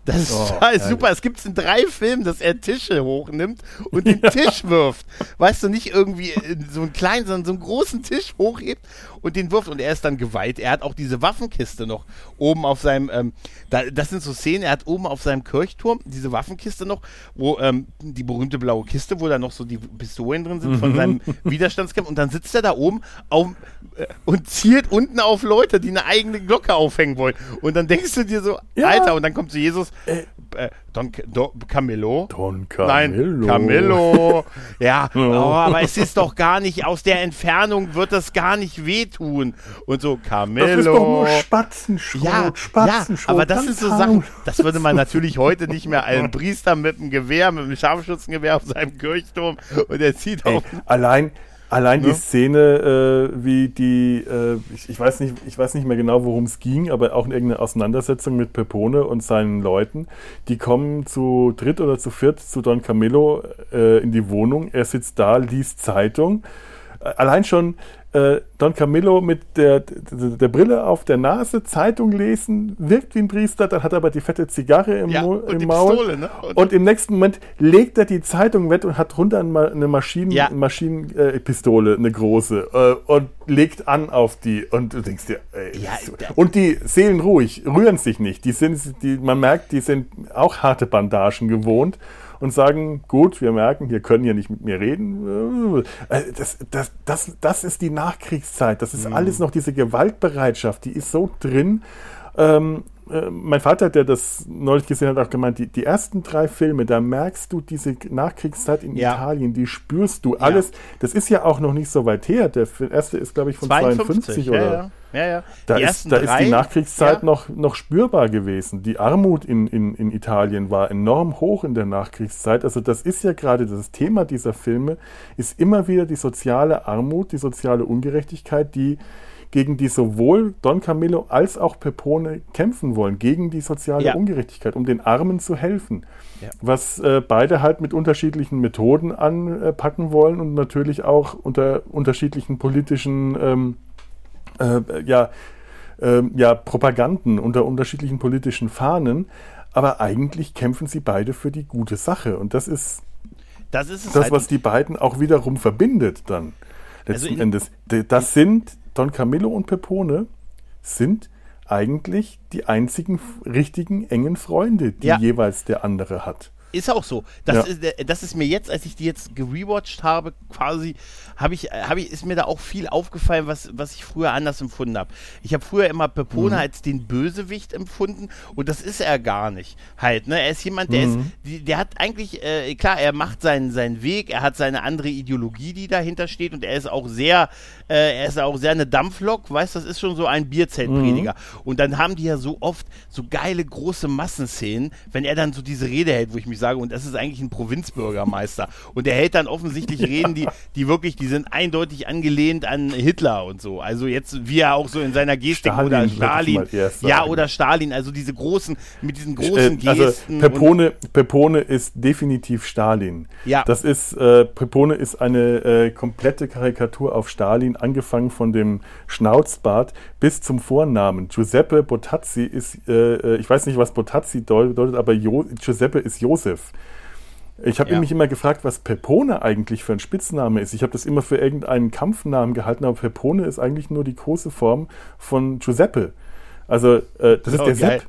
Das ist Oh, total herrlich. super. Es gibt in drei Filmen, dass er Tische hochnimmt und den Tisch wirft. Weißt du, nicht irgendwie äh, so einen kleinen, sondern so einen großen Tisch hochhebt und den wirft. Und er ist dann geweiht. Er hat auch diese Waffenkiste noch oben auf seinem, ähm, da, das sind so Szenen, er hat oben auf seinem Kirchturm diese Waffenkiste noch, wo ähm, die berühmte blaue Kiste, wo da noch so die Pistolen drin sind von seinem Widerstandskämpfer. Und dann sitzt er da oben auf, äh, und zielt unten auf Leute, die eine eigene Glocke aufhängen wollen. Und dann denkst du dir so, Ja. Alter, und dann kommt zu Jesus, äh, Don, Don Camillo. Don Nein, Camillo. Camillo. Ja, Oh. aber es ist doch gar nicht, aus der Entfernung wird das gar nicht wehtun. Und so, Camillo. Das ist doch nur Spatzenschrot, Ja, ja, Spatzenschrot. aber das sind so. Sachen, das würde man natürlich heute nicht mehr einen Priester mit einem Gewehr, mit einem Scharfschützengewehr auf seinem Kirchturm und er zieht Ey, auf. allein allein Ne? die Szene, äh, wie die, äh, ich, ich, weiß nicht, ich weiß nicht mehr genau, worum es ging, aber auch in irgendeine Auseinandersetzung mit Pepone und seinen Leuten. Die kommen zu dritt oder zu viert zu Don Camillo äh, in die Wohnung. Er sitzt da, liest Zeitung. Allein schon äh, Don Camillo mit der, der, der Brille auf der Nase, Zeitung lesen, wirkt wie ein Priester, dann hat er aber die fette Zigarre im, Ja, und im Maul. Pistole, ne? Und- Und, im nächsten Moment legt er die Zeitung weg und hat drunter eine Maschinen, Ja. Maschinenpistole, äh, eine große, äh, und legt an auf die. Und du denkst dir, ey, Ja, und die Seelen ruhig, rühren sich nicht. Die sind, die, man merkt, die sind auch harte Bandagen gewohnt und sagen, gut, wir merken, wir können hier nicht mit mir reden. Äh, Das, das, das, das ist die Nachkriegszeit. Das ist Mhm. alles noch diese Gewaltbereitschaft, die ist so drin. Ähm, äh, mein Vater, der das neulich gesehen hat, hat auch gemeint, die, die ersten drei Filme, da merkst du diese Nachkriegszeit in Ja. Italien, die spürst du alles. Das ist ja auch noch nicht so weit her. Der erste ist, glaube ich, von 52, ja, oder? ja, ja, ja. Da, ist, da ist drei, die Nachkriegszeit ja. noch, noch spürbar gewesen. Die Armut in, in, in Italien war enorm hoch in der Nachkriegszeit. Also das ist ja gerade das Thema dieser Filme, ist immer wieder die soziale Armut, die soziale Ungerechtigkeit, die gegen die sowohl Don Camillo als auch Pepone kämpfen wollen, gegen die soziale Ja. Ungerechtigkeit, um den Armen zu helfen. Ja. Was äh, beide halt mit unterschiedlichen Methoden anpacken wollen und natürlich auch unter unterschiedlichen politischen ähm, äh, ja, ähm, ja, Propaganden unter unterschiedlichen politischen Fahnen. Aber eigentlich kämpfen sie beide für die gute Sache. Und das ist Das das, halt. was die beiden auch wiederum verbindet dann. Letzten Also in- Endes. Das sind Don Camillo und Pepone sind eigentlich die einzigen richtigen engen Freunde, die Ja. jeweils der andere hat. Ist auch so. Das, Ja. ist, das ist mir jetzt, als ich die jetzt gerewatcht habe, quasi, habe ich, äh, habe ich, ist mir da auch viel aufgefallen, was, was ich früher anders empfunden habe. Ich habe früher immer Pepone Mhm. als den Bösewicht empfunden und das ist er gar nicht. Halt, ne? Er ist jemand, der ist, Mhm. die, der hat eigentlich, äh, klar, er macht seinen, seinen Weg, er hat seine andere Ideologie, die dahinter steht und er ist auch sehr, äh, er ist auch sehr eine Dampflok, weißt, das ist schon so ein Bierzeltprediger. Mhm. Und dann haben die ja so oft so geile große Massenszenen, wenn er dann so diese Rede hält, wo ich mich sage, und das ist eigentlich ein Provinzbürgermeister. Und er hält dann offensichtlich Reden, die, die wirklich, die sind eindeutig angelehnt an Hitler und so. Also jetzt, wie er auch so in seiner Gestik Stalin, oder Stalin. Ja, oder Stalin, also diese großen, mit diesen großen Äh, also Gesten. Pepone, Pepone ist definitiv Stalin. Ja. Das ist, äh, Pepone ist eine äh, komplette Karikatur auf Stalin, angefangen von dem Schnauzbart bis zum Vornamen. Giuseppe Bottazzi ist, äh, äh, ich weiß nicht, was Bottazzi deu- bedeutet, aber jo Giuseppe ist Josef. Ich habe Ja. mich immer gefragt, was Pepone eigentlich für ein Spitzname ist. Ich habe das immer für irgendeinen Kampfnamen gehalten, aber Pepone ist eigentlich nur die große Form von Giuseppe. Also, äh, das ist Oh, der geil. Sepp.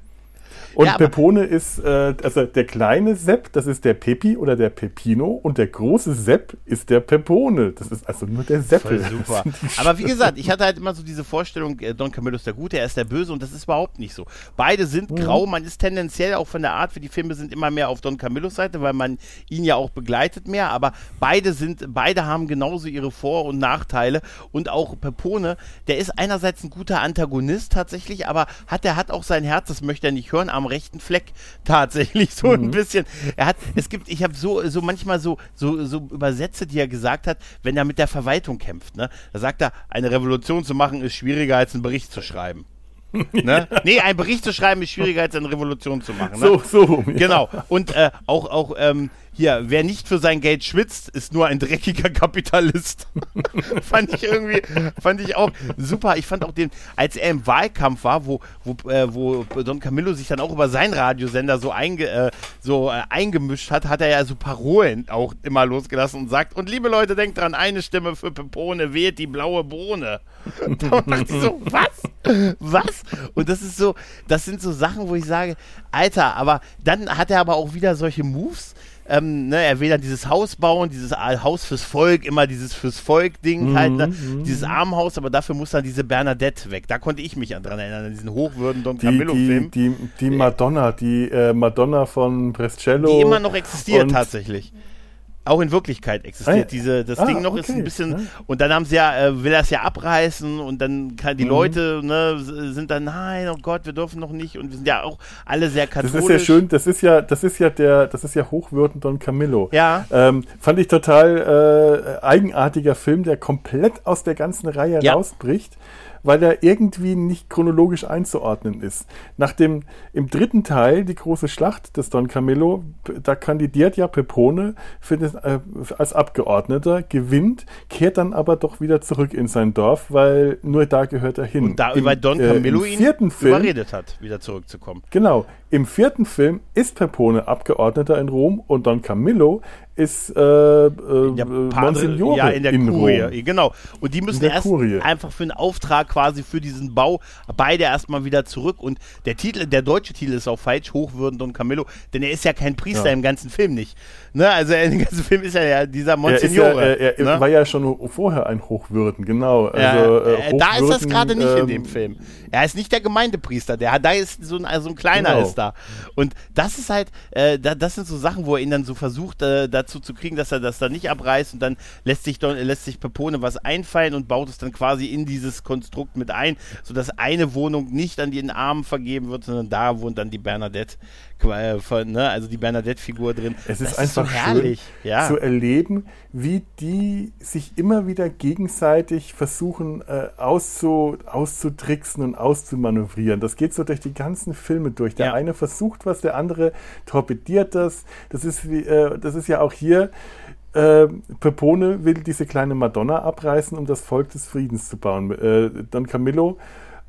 Und Ja, Pepone ist, äh, also der kleine Sepp, das ist der Pepi oder der Pepino und der große Sepp ist der Pepone. Das ist also nur der Seppel. Voll super. Aber wie gesagt, ich hatte halt immer so diese Vorstellung, äh, Don Camillo ist der Gute, er ist der Böse und das ist überhaupt nicht so. Beide sind grau, man ist tendenziell auch von der Art, wie die Filme sind, immer mehr auf Don Camillos Seite, weil man ihn ja auch begleitet mehr, aber beide sind, beide haben genauso ihre Vor- und Nachteile und auch Pepone, der ist einerseits ein guter Antagonist tatsächlich, aber hat er hat auch sein Herz, das möchte er nicht hören, am rechten Fleck tatsächlich so ein bisschen. Er hat, es gibt, ich habe so, so manchmal so, so, so Übersätze, die er gesagt hat, wenn er mit der Verwaltung kämpft. Ne? Da sagt er, eine Revolution zu machen ist schwieriger als einen Bericht zu schreiben. ne? Nee, einen Bericht zu schreiben ist schwieriger als eine Revolution zu machen. Ne? So, so. ja. Genau. Und äh, auch, auch ähm, hier, wer nicht für sein Geld schwitzt, ist nur ein dreckiger Kapitalist. fand ich irgendwie, fand ich auch super. Ich fand auch den, als er im Wahlkampf war, wo, wo, äh, wo Don Camillo sich dann auch über seinen Radiosender so, einge, äh, so äh, eingemischt hat, hat er ja so Parolen auch immer losgelassen und sagt, und liebe Leute, denkt dran, eine Stimme für Pepone wählt die blaue Bohne. Da dachte ich so, was? Was? Und das ist so, das sind so Sachen, wo ich sage, Alter, aber dann hat er aber auch wieder solche Moves. Ähm, ne, er will dann dieses Haus bauen, dieses Haus fürs Volk, immer dieses fürs Volk-Ding halt, ne? dieses Armenhaus, aber dafür muss dann diese Bernadette weg. Da konnte ich mich an dran erinnern, an diesen hochwürden Don Die, die, Camillo-Film, die, die, die Madonna, die äh, Madonna von Brescello. immer noch existiert tatsächlich. Auch in Wirklichkeit existiert Ah, diese, das Ah, Ding noch ist okay, ein bisschen, ja. und dann haben sie ja, äh, will er es ja abreißen und dann kann die Mhm. Leute, ne, sind dann, nein, oh Gott, wir dürfen noch nicht und wir sind ja auch alle sehr Das katholisch. ist ja schön, das ist ja, das ist ja der, das ist ja Hochwürden Don Camillo. Ja. Ähm, fand ich total äh, eigenartiger Film, der komplett aus der ganzen Reihe Ja. rausbricht, weil er irgendwie nicht chronologisch einzuordnen ist. Nach dem, im dritten Teil, die große Schlacht des Don Camillo, da kandidiert ja Pepone das, äh, als Abgeordneter, gewinnt, kehrt dann aber doch wieder zurück in sein Dorf, weil nur da gehört er hin. Und da Im, über Don äh, Camillo im ihn vierten Film, überredet hat, wieder zurückzukommen. Genau. Im vierten Film ist Pepone Abgeordneter in Rom und Don Camillo ist äh, äh, Der äh, Monsignore ja, in der in Kurie, Rom. genau. Und die müssen erst Kurie. einfach für einen Auftrag quasi für diesen Bau beide erstmal wieder zurück. Und der Titel, der deutsche Titel ist auch falsch, Hochwürden Don Camillo, denn er ist ja kein Priester Ja. im ganzen Film nicht. Ne? Also er- im ganzen Film ist er ja dieser Er, ist ja, Monsignore. er, er ne? war ja schon vorher ein Hochwürden, genau. Ja, Also, äh, äh, da ist das Hochwürden, gerade nicht in ähm, dem Film. Er ist nicht der Gemeindepriester, der da ist so ein, also ein kleiner Genau. ist da. Und das ist halt, äh, da, das sind so Sachen, wo er ihn dann so versucht, äh, dazu zu kriegen, dass er das dann nicht abreißt und dann lässt sich, Don, lässt sich Pepone was einfallen und baut es dann quasi in dieses Konstrukt mit ein, sodass eine Wohnung nicht an den Armen vergeben wird, sondern da wohnt dann die Bernadette, von, ne, also die Bernadette-Figur drin. Es ist das einfach so herrlich. schön ja. zu erleben, wie die sich immer wieder gegenseitig versuchen äh, auszu, auszutricksen und auszumanövrieren. Das geht so durch die ganzen Filme durch. Der Ja. eine versucht was, der andere torpediert das. Das ist, wie, äh, das ist ja auch hier. Äh, Pepone will diese kleine Madonna abreißen, um das Volk des Friedens zu bauen. Äh, Don Camillo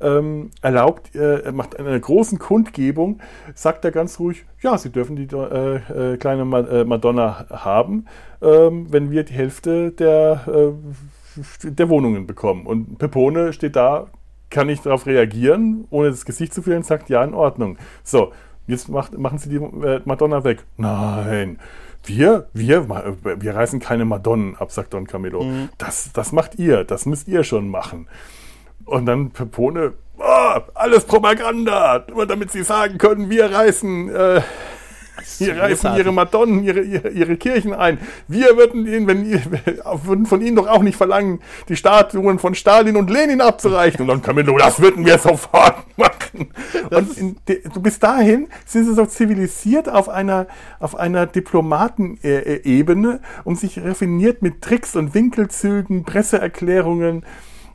ähm, erlaubt, äh, er macht eine großen Kundgebung, sagt er ganz ruhig, ja, Sie dürfen die äh, äh, kleine Ma äh, Madonna haben, ähm, wenn wir die Hälfte der, äh, der Wohnungen bekommen. Und Pepone steht da, kann nicht darauf reagieren, ohne das Gesicht zu verlieren, sagt, ja, in Ordnung. So, jetzt macht, machen Sie die äh, Madonna weg. Nein. Wir, wir, wir reißen keine Madonnen ab, sagt Don Camillo. Das, das macht ihr, das müsst ihr schon machen. Und dann Pepone, "Ah, alles Propaganda, nur damit sie sagen können, wir reißen, äh, wir reißen ihre Madonnen, ihre, ihre, ihre Kirchen ein. Wir würden ihnen, wenn ihr, würden von ihnen doch auch nicht verlangen, die Statuen von Stalin und Lenin abzureichen. Und dann Camillo, das würden wir sofort machen. Und in, de, bis dahin sind sie so zivilisiert auf einer, auf einer Diplomatenebene, um sich raffiniert mit Tricks und Winkelzügen, Presseerklärungen,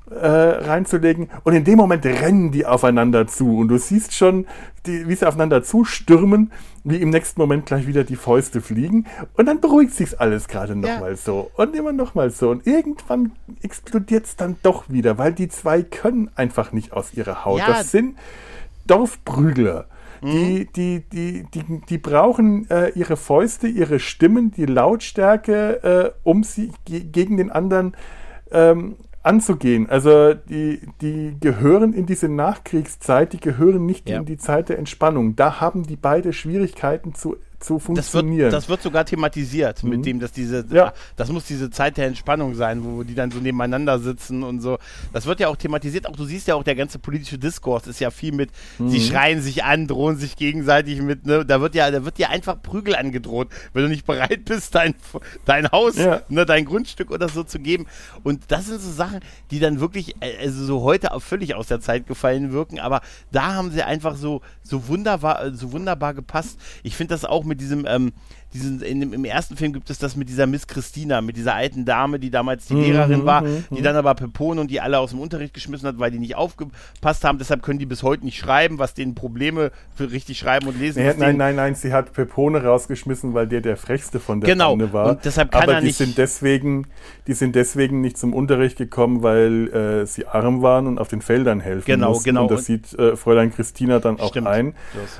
äh, reinzulegen. Und in dem Moment rennen die aufeinander zu. Und du siehst schon, die, wie sie aufeinander zustürmen, wie im nächsten Moment gleich wieder die Fäuste fliegen. Und dann beruhigt sich alles gerade nochmal Ja. so. Und immer nochmal so. Und irgendwann explodiert es dann doch wieder, weil die zwei können einfach nicht aus ihrer Haut. Ja. Das sind Dorfprügler. Die, die, die, die, die brauchen äh, ihre Fäuste, ihre Stimmen, die Lautstärke, äh, um sie ge gegen den anderen ähm, anzugehen. Also die, die gehören in diese Nachkriegszeit, die gehören nicht Ja. in die Zeit der Entspannung. Da haben die beide Schwierigkeiten zu, zu Das wird, funktionieren. das wird sogar thematisiert, mit dem, dass diese, Ja. das muss diese Zeit der Entspannung sein, wo die dann so nebeneinander sitzen und so. Das wird ja auch thematisiert. Auch du siehst ja auch, der ganze politische Diskurs ist ja viel mit, sie schreien sich an, drohen sich gegenseitig mit, ne? Da wird ja, da wird dir einfach Prügel angedroht, wenn du nicht bereit bist, dein, dein Haus, Ja. ne, dein Grundstück oder so zu geben. Und das sind so Sachen, die dann wirklich, äh, also so heute auch völlig aus der Zeit gefallen wirken, aber da haben sie einfach so, so wunderbar, so wunderbar gepasst. Ich finde das auch mit diesem, ähm, diesen, in im ersten Film gibt es das mit dieser Miss Christina, mit dieser alten Dame, die damals die Lehrerin war, die dann aber Pepone und die alle aus dem Unterricht geschmissen hat, weil die nicht aufgepasst haben. Deshalb können die bis heute nicht schreiben, was denen Probleme für richtig schreiben und lesen. Nee, nein, denen- nein, nein, sie hat Pepone rausgeschmissen, weil der der frechste von der Genau, Bande war. und deshalb kann Aber er die nicht- sind deswegen, die sind deswegen nicht zum Unterricht gekommen, weil äh, sie arm waren und auf den Feldern helfen Genau, mussten. genau. Und das Und- sieht äh, Fräulein Christina dann auch Stimmt. ein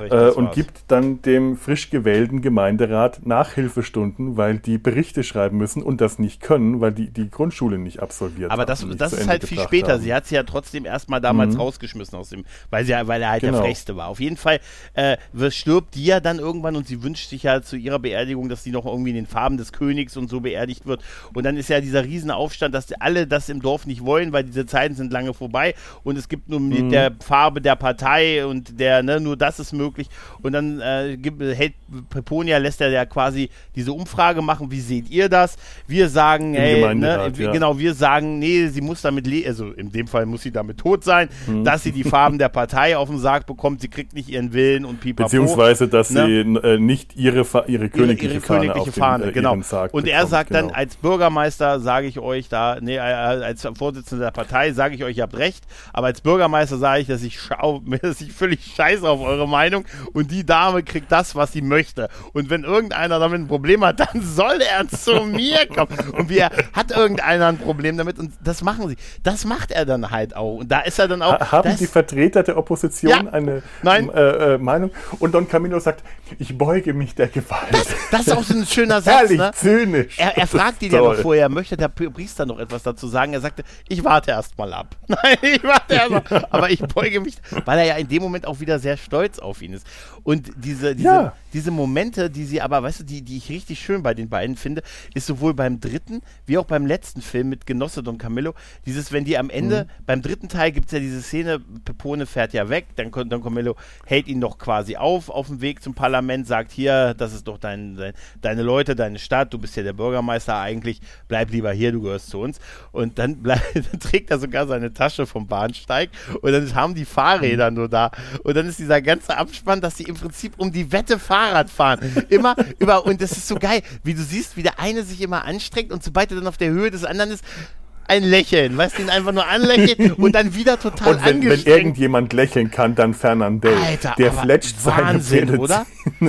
äh, und war's. gibt dann dem frisch gewählten Gemeinderat Nachhilfestunden, weil die Berichte schreiben müssen und das nicht können, weil die die Grundschule nicht absolviert Aber das, das ist halt viel später. haben. Sie hat sie ja trotzdem erstmal damals rausgeschmissen aus dem, weil, sie, ja- weil er halt Genau. der Frechste war. Auf jeden Fall äh, stirbt die ja dann irgendwann und sie wünscht sich ja zu ihrer Beerdigung, dass sie noch irgendwie in den Farben des Königs und so beerdigt wird. Und dann ist ja dieser Riesenaufstand, dass alle das im Dorf nicht wollen, weil diese Zeiten sind lange vorbei und es gibt nur mit der Farbe der Partei und der, ne, nur das ist möglich. Und dann äh, gibt, hält Peponia, lässt er ja quasi diese Umfrage machen, wie seht ihr das? Wir sagen, Im hey, ne, ja. genau, wir sagen, nee, sie muss damit also in dem Fall muss sie damit tot sein, dass sie die Farben der Partei auf den Sarg bekommt, sie kriegt nicht ihren Willen und pipapo. Beziehungsweise, dass Ne? sie äh, nicht ihre, Fa ihre ihre, königliche, ihre Fahne königliche auf den, Fahne, äh, genau. und er sagt dann, genau. als Bürgermeister sage ich euch da, nee, äh, als Vorsitzender der Partei sage ich euch, ihr habt recht, aber als Bürgermeister sage ich, dass ich schau, dass ich völlig scheiße auf eure Meinung und die Dame kriegt das, was sie möchte. Und wenn irgendeiner damit ein Problem hat, dann soll er zu mir kommen. Und wir hat irgendeiner ein Problem damit und das machen sie. Das macht er dann halt auch. Und da ist er dann auch. Ha- Haben das, die Vertreter der Opposition Ja. eine Nein. Äh, äh, Meinung? Und Don Camillo sagt, ich beuge mich der Gewalt. das ist auch so ein schöner Satz. Herrlich, Ne? zynisch. Er, er fragt ihn ja noch vorher, möchte der Pri- Priester noch etwas dazu sagen? Er sagte, ich warte erst mal ab. Nein, ich warte erst mal. Aber ich beuge mich, weil er ja in dem Moment auch wieder sehr stolz auf ihn ist. Und diese, diese, Ja. diese Momente, die sie aber, weißt du, die, die ich richtig schön bei den beiden finde, ist sowohl beim dritten wie auch beim letzten Film mit Genosse Don Camillo, dieses, wenn die am Ende, beim dritten Teil gibt es ja diese Szene, Pepone fährt ja weg, dann kommt Don Camillo, hält ihn noch quasi auf, auf dem Weg zum Parlament, sagt hier, das ist doch dein, dein, deine Leute, deine Stadt, du bist ja der Bürgermeister eigentlich, bleib lieber hier, du gehörst zu uns. Und dann, bleib, dann trägt er sogar seine Tasche vom Bahnsteig und dann haben die Fahrräder nur da. Und dann ist dieser ganze Abspann, dass sie im Prinzip um die Wette Fahrrad fahren. Immer über, und das ist so geil, wie du siehst, wie der eine sich immer anstrengt und sobald er dann auf der Höhe des anderen ist, ein Lächeln, weißt du, ihn einfach nur anlächelt und dann wieder total Und wenn, wenn irgendjemand lächeln kann, dann Fernandel. Alter, der fletscht seine Wahnsinn, oder?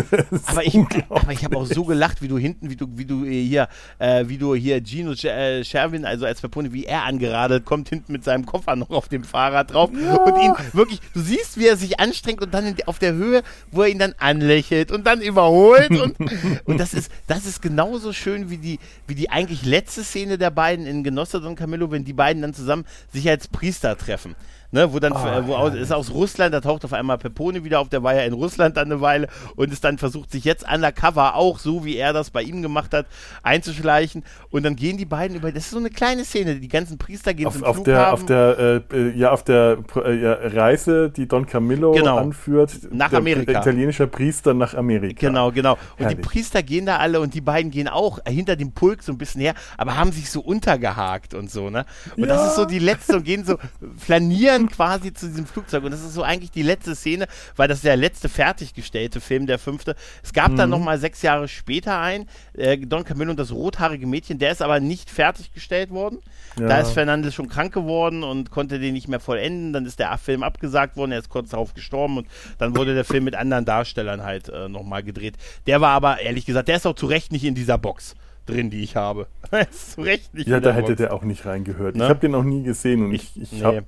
Aber ich, aber ich habe auch so gelacht, wie du hinten, wie du, wie du hier, äh, wie du hier Gino äh, Scherwin, also als Pepone, wie er angeradelt kommt, hinten mit seinem Koffer noch auf dem Fahrrad drauf und ihn wirklich, du siehst, wie er sich anstrengt und dann in, auf der Höhe, wo er ihn dann anlächelt und dann überholt und, und das ist, das ist genauso schön wie die, wie die eigentlich letzte Szene der beiden in Genosse Don Camillo, wenn die beiden dann zusammen sich als Priester treffen. Ne, wo dann, äh, wo aus, ist aus Russland, da taucht auf einmal Pepone wieder auf, der war ja in Russland dann eine Weile und ist dann versucht, sich jetzt undercover auch, so wie er das bei ihm gemacht hat, einzuschleichen und dann gehen die beiden über, das ist so eine kleine Szene, die ganzen Priester gehen Auf, zum auf der, auf Flughafen. der, äh, äh, ja, auf der äh, ja, Reise, die Don Camillo Genau. anführt, Nach der, Amerika. Der italienischer Priester nach Amerika. Genau, genau. Und Herrlich. die Priester gehen da alle und die beiden gehen auch hinter dem Pulk so ein bisschen her, aber haben sich so untergehakt und so, ne? Und das Ja. ist so die letzte und gehen so flanieren quasi zu diesem Flugzeug. Und das ist so eigentlich die letzte Szene, weil das ist der letzte fertiggestellte Film, der fünfte. Es gab Mhm. dann nochmal sechs Jahre später ein, äh, Don Camillo und das rothaarige Mädchen, der ist aber nicht fertiggestellt worden. Ja. Da ist Fernandes schon krank geworden und konnte den nicht mehr vollenden. Dann ist der Film abgesagt worden, er ist kurz darauf gestorben und dann wurde der Film mit anderen Darstellern halt äh, nochmal gedreht. Der war aber, ehrlich gesagt, der ist auch zu Recht nicht in dieser Box drin, die ich habe. Zu Recht nicht Ja, da hätte Box. der auch nicht reingehört. Ne? Ich habe den noch nie gesehen und Ich- ich, ich nee. habe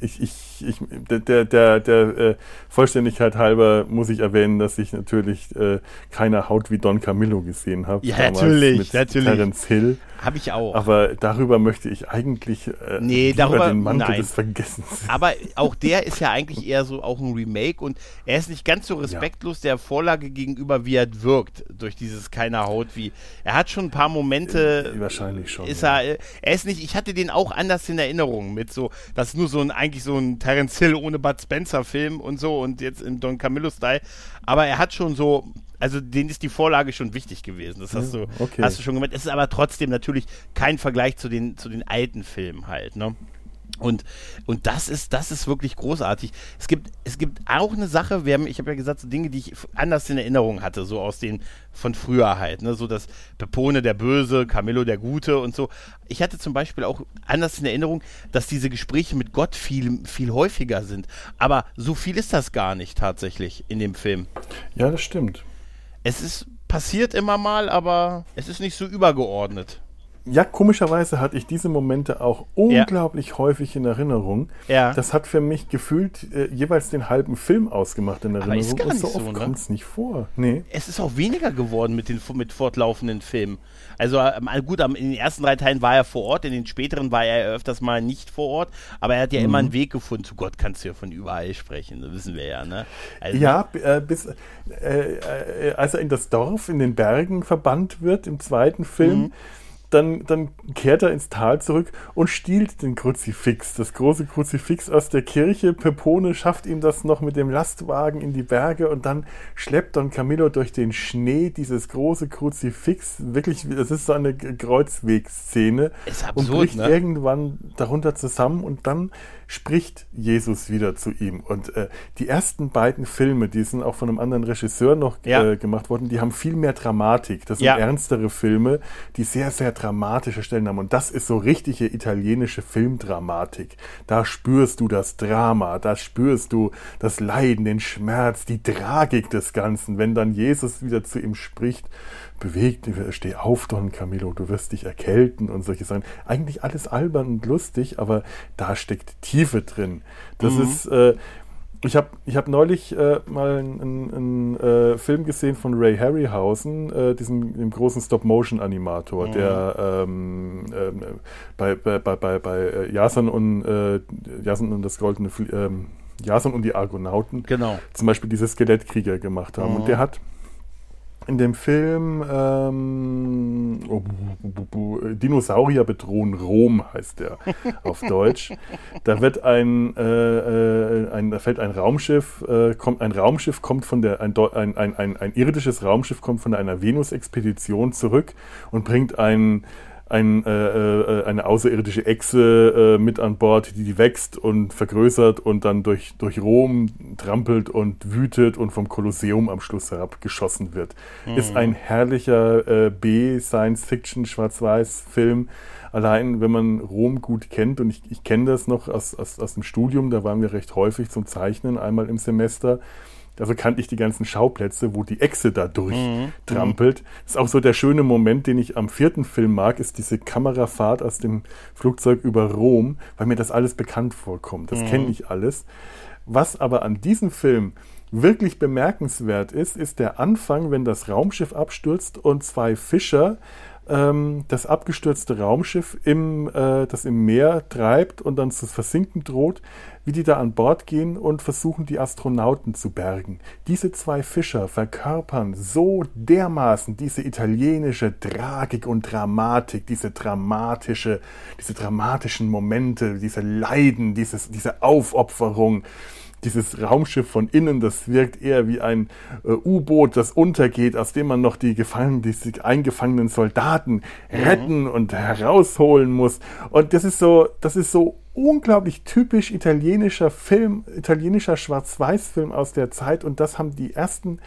ich, ich, ich, der, der, der, äh, Vollständigkeit halber muss ich erwähnen, dass ich natürlich äh, keine Haut wie Don Camillo gesehen habe. Ja, natürlich, mit natürlich. Terence Hill. Habe ich auch. Aber darüber möchte ich eigentlich äh, nee, darüber, den Mantel nein. des Vergessens. Aber auch der ist ja eigentlich eher so auch ein Remake und er ist nicht ganz so respektlos ja. der Vorlage gegenüber, wie er wirkt, durch dieses keiner Haut wie. Er hat schon ein paar Momente. Äh, wahrscheinlich schon. Ist ja. er, er ist nicht, ich hatte den auch anders in Erinnerung mit so, das ist nur so ein, eigentlich so ein Terence Hill ohne Bud Spencer Film und so und jetzt im Don Camillo Style. Aber er hat schon so also denen ist die Vorlage schon wichtig gewesen. Das hast, ja, du, okay. hast du schon gemerkt. Es ist aber trotzdem natürlich kein Vergleich zu den, zu den alten Filmen halt, ne? Und, und das ist, das ist wirklich großartig. Es gibt, es gibt auch eine Sache, wir haben, ich habe ja gesagt, so Dinge, die ich anders in Erinnerung hatte, so aus den von früher halt, ne? So das Pepone der Böse, Camillo der Gute und so. Ich hatte zum Beispiel auch anders in Erinnerung, dass diese Gespräche mit Gott viel, viel häufiger sind. Aber so viel ist das gar nicht tatsächlich in dem Film. Ja, das stimmt. Es ist passiert immer mal, aber es ist nicht so übergeordnet ja, komischerweise hatte ich diese Momente auch unglaublich ja. häufig in Erinnerung. Ja. Das hat für mich gefühlt äh, jeweils den halben Film ausgemacht in Erinnerung. Aber ist gar nicht so oft ne? kommt es nicht vor. Nee. Es ist auch weniger geworden mit den mit fortlaufenden Filmen. Also ähm, gut, in den ersten drei Teilen war er vor Ort, in den späteren war er öfters mal nicht vor Ort, aber er hat ja mhm. immer einen Weg gefunden. Zu Gott kannst du ja von überall sprechen, das wissen wir ja, ne? Also, ja, äh, bis äh, äh, als er in das Dorf in den Bergen verbannt wird im zweiten Film. Mhm dann, dann kehrt er ins Tal zurück und stiehlt den Kruzifix, das große Kruzifix aus der Kirche. Pepone schafft ihm das noch mit dem Lastwagen in die Berge und dann schleppt Don Camillo durch den Schnee dieses große Kruzifix. Wirklich, das ist so eine Kreuzwegszene. Ist absurd, und bricht ne? irgendwann darunter zusammen und dann spricht Jesus wieder zu ihm. Und äh, die ersten beiden Filme, die sind auch von einem anderen Regisseur noch ja. äh, gemacht worden, die haben viel mehr Dramatik. Das sind ja. ernstere Filme, die sehr, sehr dramatische Stellen haben. Und das ist so richtige italienische Filmdramatik. Da spürst du das Drama, da spürst du das Leiden, den Schmerz, die Tragik des Ganzen, wenn dann Jesus wieder zu ihm spricht bewegt, steh auf, Don Camillo, du wirst dich erkälten und solche Sachen. Eigentlich alles albern und lustig, aber da steckt Tiefe drin. Das mhm. ist, äh, ich habe ich hab neulich äh, mal einen, äh, Film gesehen von Ray Harryhausen, äh, diesem dem großen Stop-Motion-Animator, mhm. der ähm, ähm bei, bei, bei, bei äh, Jason und, äh, Jason und das goldene Fl ähm, Jason und die Argonauten genau. zum Beispiel diese Skelettkrieger gemacht haben. Mhm. Und der hat in dem Film ähm, oh, Dinosaurier bedrohen Rom heißt der auf Deutsch. Da wird ein, äh, äh, ein da fällt ein Raumschiff, äh, kommt ein Raumschiff kommt von der ein, ein, ein, ein irdisches Raumschiff kommt von einer Venus-Expedition zurück und bringt ein ein, äh, äh, eine außerirdische Echse äh, mit an Bord, die, die wächst und vergrößert und dann durch, durch Rom trampelt und wütet und vom Kolosseum am Schluss herabgeschossen wird. Mhm. Ist ein herrlicher äh, B-Science-Fiction-Schwarz-Weiß-Film. Allein, wenn man Rom gut kennt, und ich, ich kenne das noch aus, aus, aus dem Studium, da waren wir recht häufig zum Zeichnen, einmal im Semester Dafür kannte ich die ganzen Schauplätze, wo die Echse da durchtrampelt. Mhm. Das ist auch so der schöne Moment, den ich am vierten Film mag, ist diese Kamerafahrt aus dem Flugzeug über Rom, weil mir das alles bekannt vorkommt. Das mhm. kenne ich alles. Was aber an diesem Film wirklich bemerkenswert ist, ist der Anfang, wenn das Raumschiff abstürzt und zwei Fischer ähm, das abgestürzte Raumschiff, im, äh, das im Meer treibt und dann zu versinken droht, wie die da an Bord gehen und versuchen, die Astronauten zu bergen. Diese zwei Fischer verkörpern so dermaßen diese italienische Tragik und Dramatik, diese dramatische, diese dramatischen Momente, diese Leiden, dieses, diese Aufopferung dieses Raumschiff von innen, das wirkt eher wie ein äh, U-Boot, das untergeht, aus dem man noch die gefangenen, die eingefangenen Soldaten mhm. retten mhm. und herausholen muss. Und das ist so, das ist so unglaublich typisch italienischer Film, italienischer Schwarz-Weiß-Film aus der Zeit. Und das haben die ersten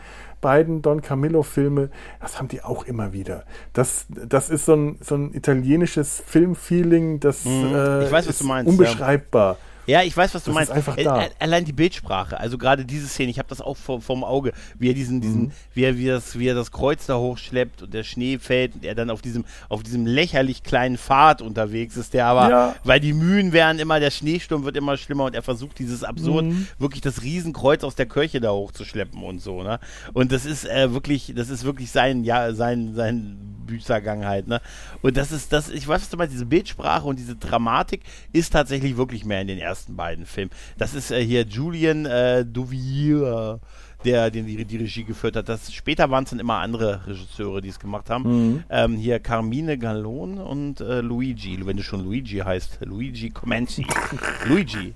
beiden Don Camillo-Filme, das haben die auch immer wieder. Das, das ist so ein, so ein italienisches Filmfeeling, das mhm. äh, ich weiß, was du meinst, unbeschreibbar. Ja. Ja, ich weiß, was du das meinst. Ist einfach da. Allein die Bildsprache, also gerade diese Szene, ich habe das auch vor, vom Auge, wie er diesen, diesen, mhm. wie er, wie das, wie er das Kreuz da hochschleppt und der Schnee fällt und er dann auf diesem, auf diesem lächerlich kleinen Pfad unterwegs ist, der aber, ja. weil die Mühen werden immer, der Schneesturm wird immer schlimmer und er versucht dieses absurd, mhm. wirklich das Riesenkreuz aus der Kirche da hochzuschleppen und so, ne? Und das ist äh, wirklich, das ist wirklich sein, ja, sein, sein Büßergang halt, ne? Und das ist, das, ich weiß, was du meinst, diese Bildsprache und diese Dramatik ist tatsächlich wirklich mehr in den ersten beiden Filmen. Das ist äh, hier Julian äh, Duvier der den die, die Regie geführt hat. Das, später waren es dann immer andere Regisseure, die es gemacht haben. Mhm. Ähm, hier Carmine Gallon und äh, Luigi, wenn du schon Luigi heißt, Luigi Comenci. Luigi.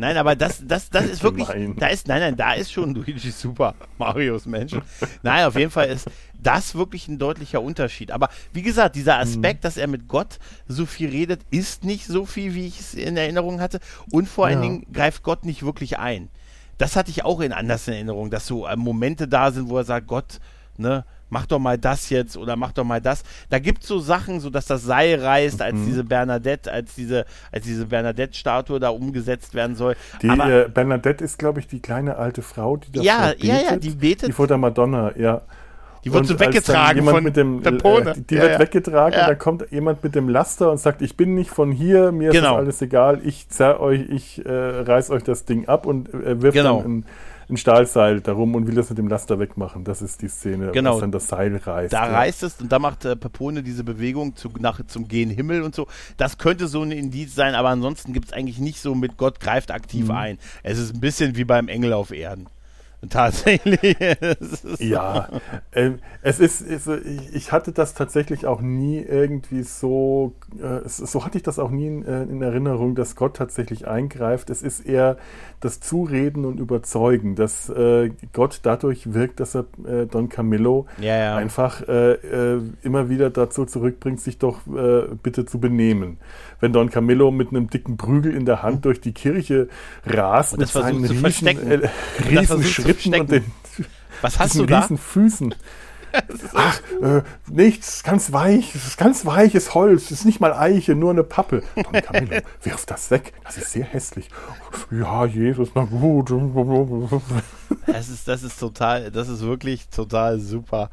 Nein, aber das, das, das ist wirklich, nein. da ist, nein, nein, da ist schon Luigi super. Marios Menschen. Nein, auf jeden Fall ist das wirklich ein deutlicher Unterschied. Aber wie gesagt, dieser mhm. Aspekt, mhm. dass er mit Gott so viel redet, ist nicht so viel, wie ich es in Erinnerung hatte. Und vor ja. allen Dingen greift Gott nicht wirklich ein das hatte ich auch in anders in Erinnerung, dass so äh, Momente da sind, wo er sagt, Gott, ne, mach doch mal das jetzt oder mach doch mal das. Da gibt es so Sachen, so dass das Seil reißt, als mhm. diese Bernadette, als diese, als diese Bernadette-Statue da umgesetzt werden soll. Die Aber, äh, Bernadette ist, glaube ich, die kleine alte Frau, die das ja, betet, ja, ja, die betet. Die vor der Madonna, ja. Die wird und so weggetragen von mit dem, Pepone. Äh, die ja, wird ja. weggetragen ja. und dann kommt jemand mit dem Laster und sagt, ich bin nicht von hier, mir genau. ist alles egal, ich zerr euch, ich äh, reiß euch das Ding ab und äh, wirft genau. dann ein, ein, Stahlseil darum und will das mit dem Laster wegmachen. Das ist die Szene, genau. was dann das Seil reißt. Da reißt es und da macht äh, Pepone diese Bewegung zu, nach, zum Gehen Himmel und so. Das könnte so ein Indiz sein, aber ansonsten gibt es eigentlich nicht so mit Gott greift aktiv mhm. ein. Es ist ein bisschen wie beim Engel auf Erden. Tatsächlich. ja, äh, es ist, ist ich, hatte das tatsächlich auch nie irgendwie so, äh, so hatte ich das auch nie in, äh, in, Erinnerung, dass Gott tatsächlich eingreift. Es ist eher das Zureden und Überzeugen, dass äh, Gott dadurch wirkt, dass er äh, Don Camillo ja, ja. einfach äh, immer wieder dazu zurückbringt, sich doch bitte zu benehmen wenn Don Camillo mit einem dicken Prügel in der Hand hm. durch die Kirche rast mit seinen riesen, äh, riesen Schritten und den Was hast du da? riesen Füßen. Ach, äh, nichts, ganz weich, es ist ganz weiches Holz, es ist nicht mal Eiche, nur eine Pappe. Don Camillo, wirf das weg, das ist sehr hässlich. Ja, Jesus, na gut. Das ist, das ist total, das ist wirklich total super.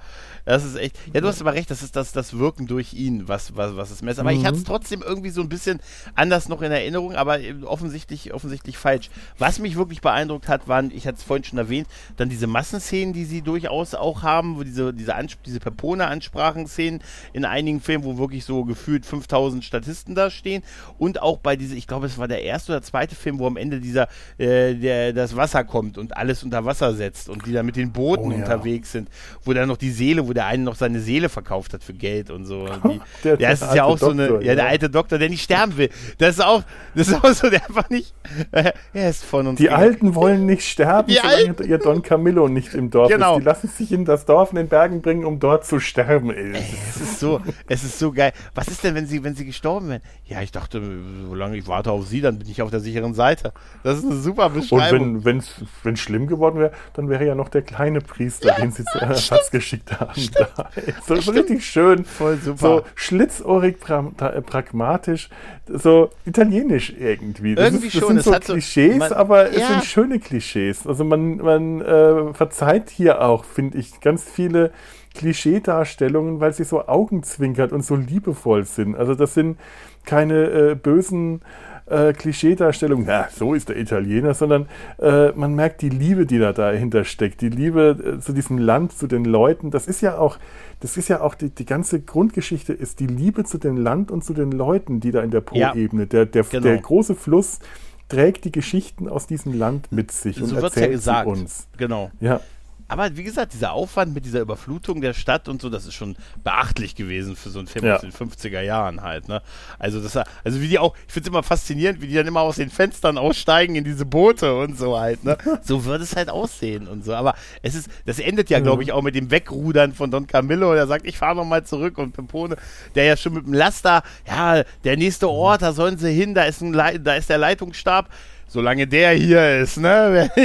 Das ist echt. Ja, du hast aber recht, das ist das, das Wirken durch ihn, was, was, was es messt. Aber mhm. ich hatte es trotzdem irgendwie so ein bisschen anders noch in Erinnerung, aber offensichtlich, offensichtlich falsch. Was mich wirklich beeindruckt hat, waren, ich hatte es vorhin schon erwähnt, dann diese Massenszenen, die sie durchaus auch haben, wo diese, diese, Ansp diese Pepone-Ansprachen-Szenen in einigen Filmen, wo wirklich so gefühlt 5000 Statisten da stehen. Und auch bei diese, ich glaube, es war der erste oder zweite Film, wo am Ende dieser, äh, der, das Wasser kommt und alles unter Wasser setzt und die da mit den Booten oh, ja. unterwegs sind, wo dann noch die Seele, wo der eine noch seine Seele verkauft hat für Geld und so. Die, der, der ist ja auch Doktor, so eine, ja, der alte Doktor, der nicht sterben will. Das ist auch, das ist auch so, der einfach nicht, äh, er ist von uns. Die gegangen. Alten wollen nicht sterben, die solange Alten? ihr Don Camillo nicht im Dorf genau. ist. Die lassen sich in das Dorf in den Bergen bringen, um dort zu sterben. Ey, es ist so, es ist so geil. Was ist denn, wenn sie, wenn sie gestorben wären? Ja, ich dachte, solange ich warte auf sie, dann bin ich auf der sicheren Seite. Das ist eine super Beschreibung. Und wenn es schlimm geworden wäre, dann wäre ja noch der kleine Priester, ja, den sie zu Ersatz geschickt haben da. So, so richtig schön. Voll super. So schlitzohrig, pra pragmatisch, so italienisch irgendwie. Das irgendwie ist, das schon. sind so Klischees, so, man, aber ja. es sind schöne Klischees. Also man, man äh, verzeiht hier auch, finde ich, ganz viele Klischeedarstellungen, weil sie so augenzwinkert und so liebevoll sind. Also das sind keine äh, bösen äh, Klischeedarstellung, na, so ist der Italiener, sondern äh, man merkt die Liebe, die da dahinter steckt, die Liebe äh, zu diesem Land, zu den Leuten. Das ist ja auch, das ist ja auch die, die ganze Grundgeschichte ist die Liebe zu dem Land und zu den Leuten, die da in der Po-Ebene, ja, der, der, genau. der große Fluss trägt die Geschichten aus diesem Land mit sich so und erzählt ja gesagt. uns. Genau. Ja. Aber wie gesagt, dieser Aufwand mit dieser Überflutung der Stadt und so, das ist schon beachtlich gewesen für so einen Film ja. aus den 50er Jahren halt. Ne? Also, das, also wie die auch, ich finde es immer faszinierend, wie die dann immer aus den Fenstern aussteigen in diese Boote und so halt. Ne? So würde es halt aussehen und so. Aber es ist, das endet ja, glaube ich, auch mit dem Wegrudern von Don Camillo. Der sagt, ich fahre nochmal zurück und Pimpone, der ja schon mit dem Laster, ja, der nächste Ort, da sollen sie hin, da ist, ein, da ist der Leitungsstab solange der hier ist, ne?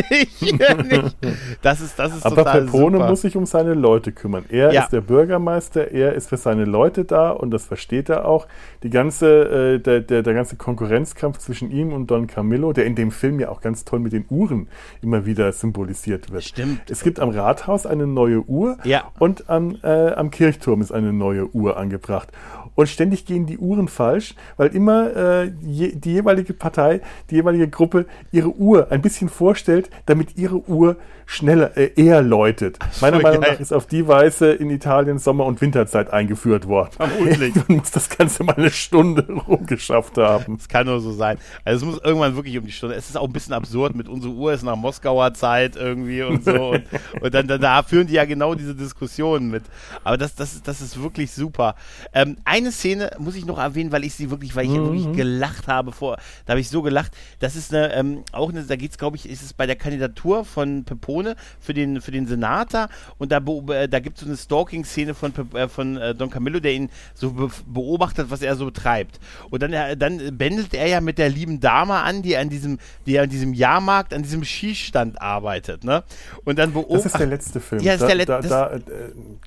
Das ist, das ist Aber total Pepone super. muss sich um seine Leute kümmern. Er ja. ist der Bürgermeister, er ist für seine Leute da und das versteht er auch. Die ganze, äh, der, der, der ganze Konkurrenzkampf zwischen ihm und Don Camillo, der in dem Film ja auch ganz toll mit den Uhren immer wieder symbolisiert wird. Stimmt. Es gibt am Rathaus eine neue Uhr ja. und am, äh, am Kirchturm ist eine neue Uhr angebracht und ständig gehen die Uhren falsch, weil immer äh, je, die jeweilige Partei, die jeweilige Gruppe Gruppe ihre Uhr ein bisschen vorstellt, damit ihre Uhr schneller, äh, eher läutet. Meiner Voll Meinung geil. nach ist auf die Weise in Italien Sommer- und Winterzeit eingeführt worden. Vermutlich. Man muss das Ganze mal eine Stunde rumgeschafft haben. Das kann nur so sein. Also es muss irgendwann wirklich um die Stunde. Es ist auch ein bisschen absurd mit unserer Uhr ist nach Moskauer Zeit irgendwie und so. und, und dann, dann da führen die ja genau diese Diskussionen mit. Aber das, das, ist, das ist wirklich super. Ähm, eine Szene muss ich noch erwähnen, weil ich sie wirklich, weil ich ja wirklich gelacht habe vor. Da habe ich so gelacht. Das ist eine, ähm, auch eine, da geht es, glaube ich, ist es bei der Kandidatur von Pepone für den, für den Senator und da, äh, da gibt es so eine Stalking-Szene von, äh, von äh, Don Camillo, der ihn so be beobachtet, was er so treibt. Und dann, äh, dann bändelt er ja mit der lieben Dame an, die an diesem, die an diesem Jahrmarkt, an diesem Schießstand arbeitet, ne? Und dann Das beobachtet. ist der letzte Film. Ja, ist da, der Let- da, das- da, äh,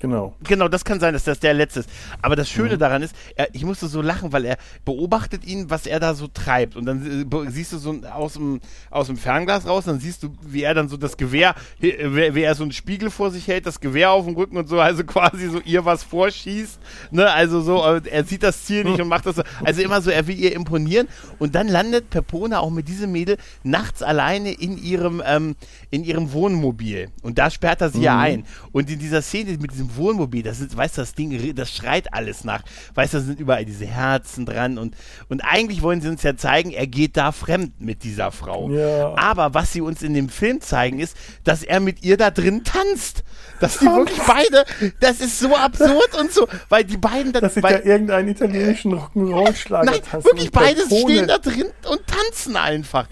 genau. Genau, das kann sein, dass das der letzte ist. Aber das Schöne daran ist, er, ich musste so lachen, weil er beobachtet ihn, was er da so treibt. Und dann siehst du so ein- aus dem, aus dem Fernglas raus, dann siehst du, wie er dann so das Gewehr, äh, wie, er so einen Spiegel vor sich hält, das Gewehr auf dem Rücken und so, also quasi so ihr was vorschießt. Ne? Also so, äh, er sieht das Ziel nicht und macht das so. Also immer so, er will ihr imponieren. Und dann landet Pepone auch mit diesem Mädel nachts alleine in ihrem, ähm, in ihrem Wohnmobil. Und da sperrt er sie ja ein. Und in dieser Szene mit diesem Wohnmobil, das ist, weißt du, das Ding, das schreit alles nach. Weißt du, da sind überall diese Herzen dran. Und, und eigentlich wollen sie uns ja zeigen, er geht da fremd mit dieser Frau. Ja. Aber was sie uns in dem Film zeigen, ist, dass er mit ihr da drin tanzt. Dass die wirklich beide, das ist so absurd und so, weil die beiden dann. Das sind weil, ja irgendeinen italienischen Rock'n'Roll-Schlager Nein, wirklich, beide stehen da drin und tanzen einfach.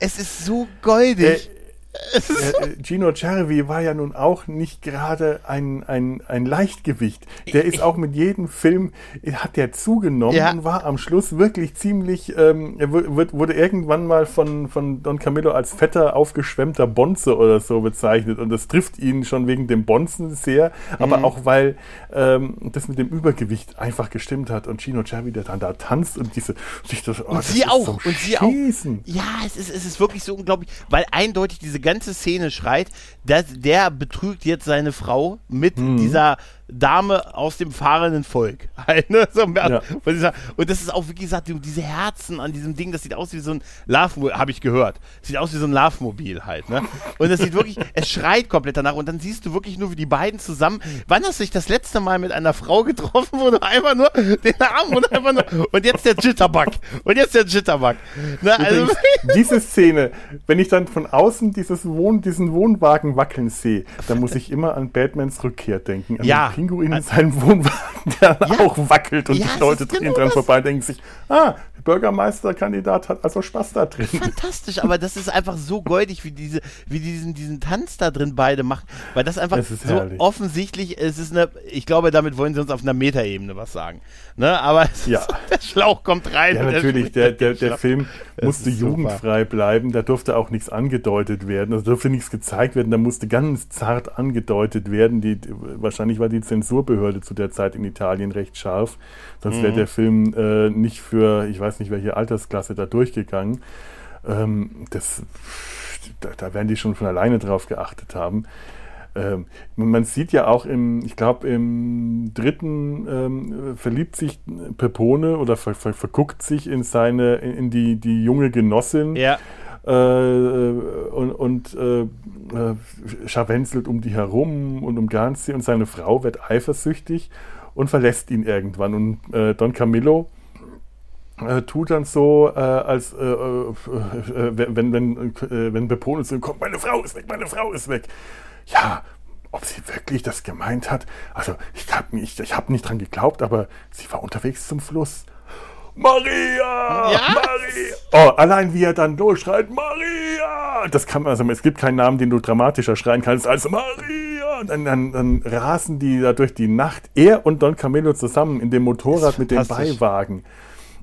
Es ist so goldig. Äh, äh, Gino Cervi war ja nun auch nicht gerade ein, ein, ein Leichtgewicht. Der ist auch mit jedem Film, äh, hat der zugenommen Ja. und war am Schluss wirklich ziemlich, ähm, er wird- wurde irgendwann mal von, von Don Camillo als fetter, aufgeschwemmter Bonze oder so bezeichnet. Und das trifft ihn schon wegen dem Bonzen sehr, aber Mhm. auch weil ähm, das mit dem Übergewicht einfach gestimmt hat. Und Gino Cervi, der dann da tanzt und diese, sich das, oh, und das sie auch. Und sie auch. Ja, es ist, es ist wirklich so unglaublich, weil eindeutig diese ganze Szene schreit, dass der betrügt jetzt seine Frau mit Mhm. dieser Dame aus dem fahrenden Volk. Ne? Ja. Und das ist auch, wie gesagt, die- diese Herzen an diesem Ding, das sieht aus wie so ein Love-Mobil, habe ich gehört. Sieht aus wie so ein Love-Mobil halt. Ne? Und das sieht wirklich, es schreit komplett danach. Und dann siehst du wirklich nur, wie die beiden zusammen, wann hast du dich das letzte Mal mit einer Frau getroffen, wo du einfach nur den Arm und einfach nur, und jetzt der Jitterbug. Und jetzt der Jitterbug. Ne? Also, diese Szene, wenn ich dann von außen dieses Wohn, diesen Wohnwagen wackeln sehe, dann muss ich immer an Batmans Rückkehr denken. Ja. Pinguin in seinem Wohnwagen, der Ja. auch wackelt und Ja, die Leute ist drehen genau dran das. vorbei und denken sich, ah, der Bürgermeisterkandidat hat also Spaß da drin. fantastisch, aber das ist einfach so goldig, wie diese, wie die diesen, diesen Tanz da drin beide machen, weil das einfach so herrlich. offensichtlich, es ist eine, ich glaube, damit wollen sie uns auf einer Metaebene was sagen, ne, aber Ja. ist, der Schlauch kommt rein. Ja, natürlich, der, der, der Schlauch. Film musste super. jugendfrei bleiben, da durfte auch nichts angedeutet werden, also durfte nichts gezeigt werden, da musste ganz zart angedeutet werden. Die, wahrscheinlich war die Zensurbehörde zu der Zeit in Italien recht scharf, sonst Mhm. wäre der Film äh, nicht für, ich weiß nicht, welche Altersklasse da durchgegangen. Ähm, das, da, da werden die schon von alleine drauf geachtet haben. Ähm, man sieht ja auch im, ich glaube, im dritten ähm, verliebt sich Pepone oder ver, ver, verguckt sich in seine, in, die, die junge Genossin Ja, und, und äh, äh, scharwenzelt um die herum und umgarnt sie und seine Frau wird eifersüchtig und verlässt ihn irgendwann. Und äh, Don Camillo äh, tut dann so, äh, als äh, äh, äh, wenn, wenn, äh, wenn Pepone zu ihm kommt, meine Frau ist weg, meine Frau ist weg. Ja, ob sie wirklich das gemeint hat, also ich habe ich, ich hab nicht dran geglaubt, aber sie war unterwegs zum Fluss. Maria! Ja. Maria! Oh, allein wie er dann durchschreit, Maria! Das kann man, also es gibt keinen Namen, den du dramatischer schreien kannst als Maria! Und dann, dann, dann rasen die da durch die Nacht, er und Don Camillo zusammen in dem Motorrad mit dem. Beiwagen.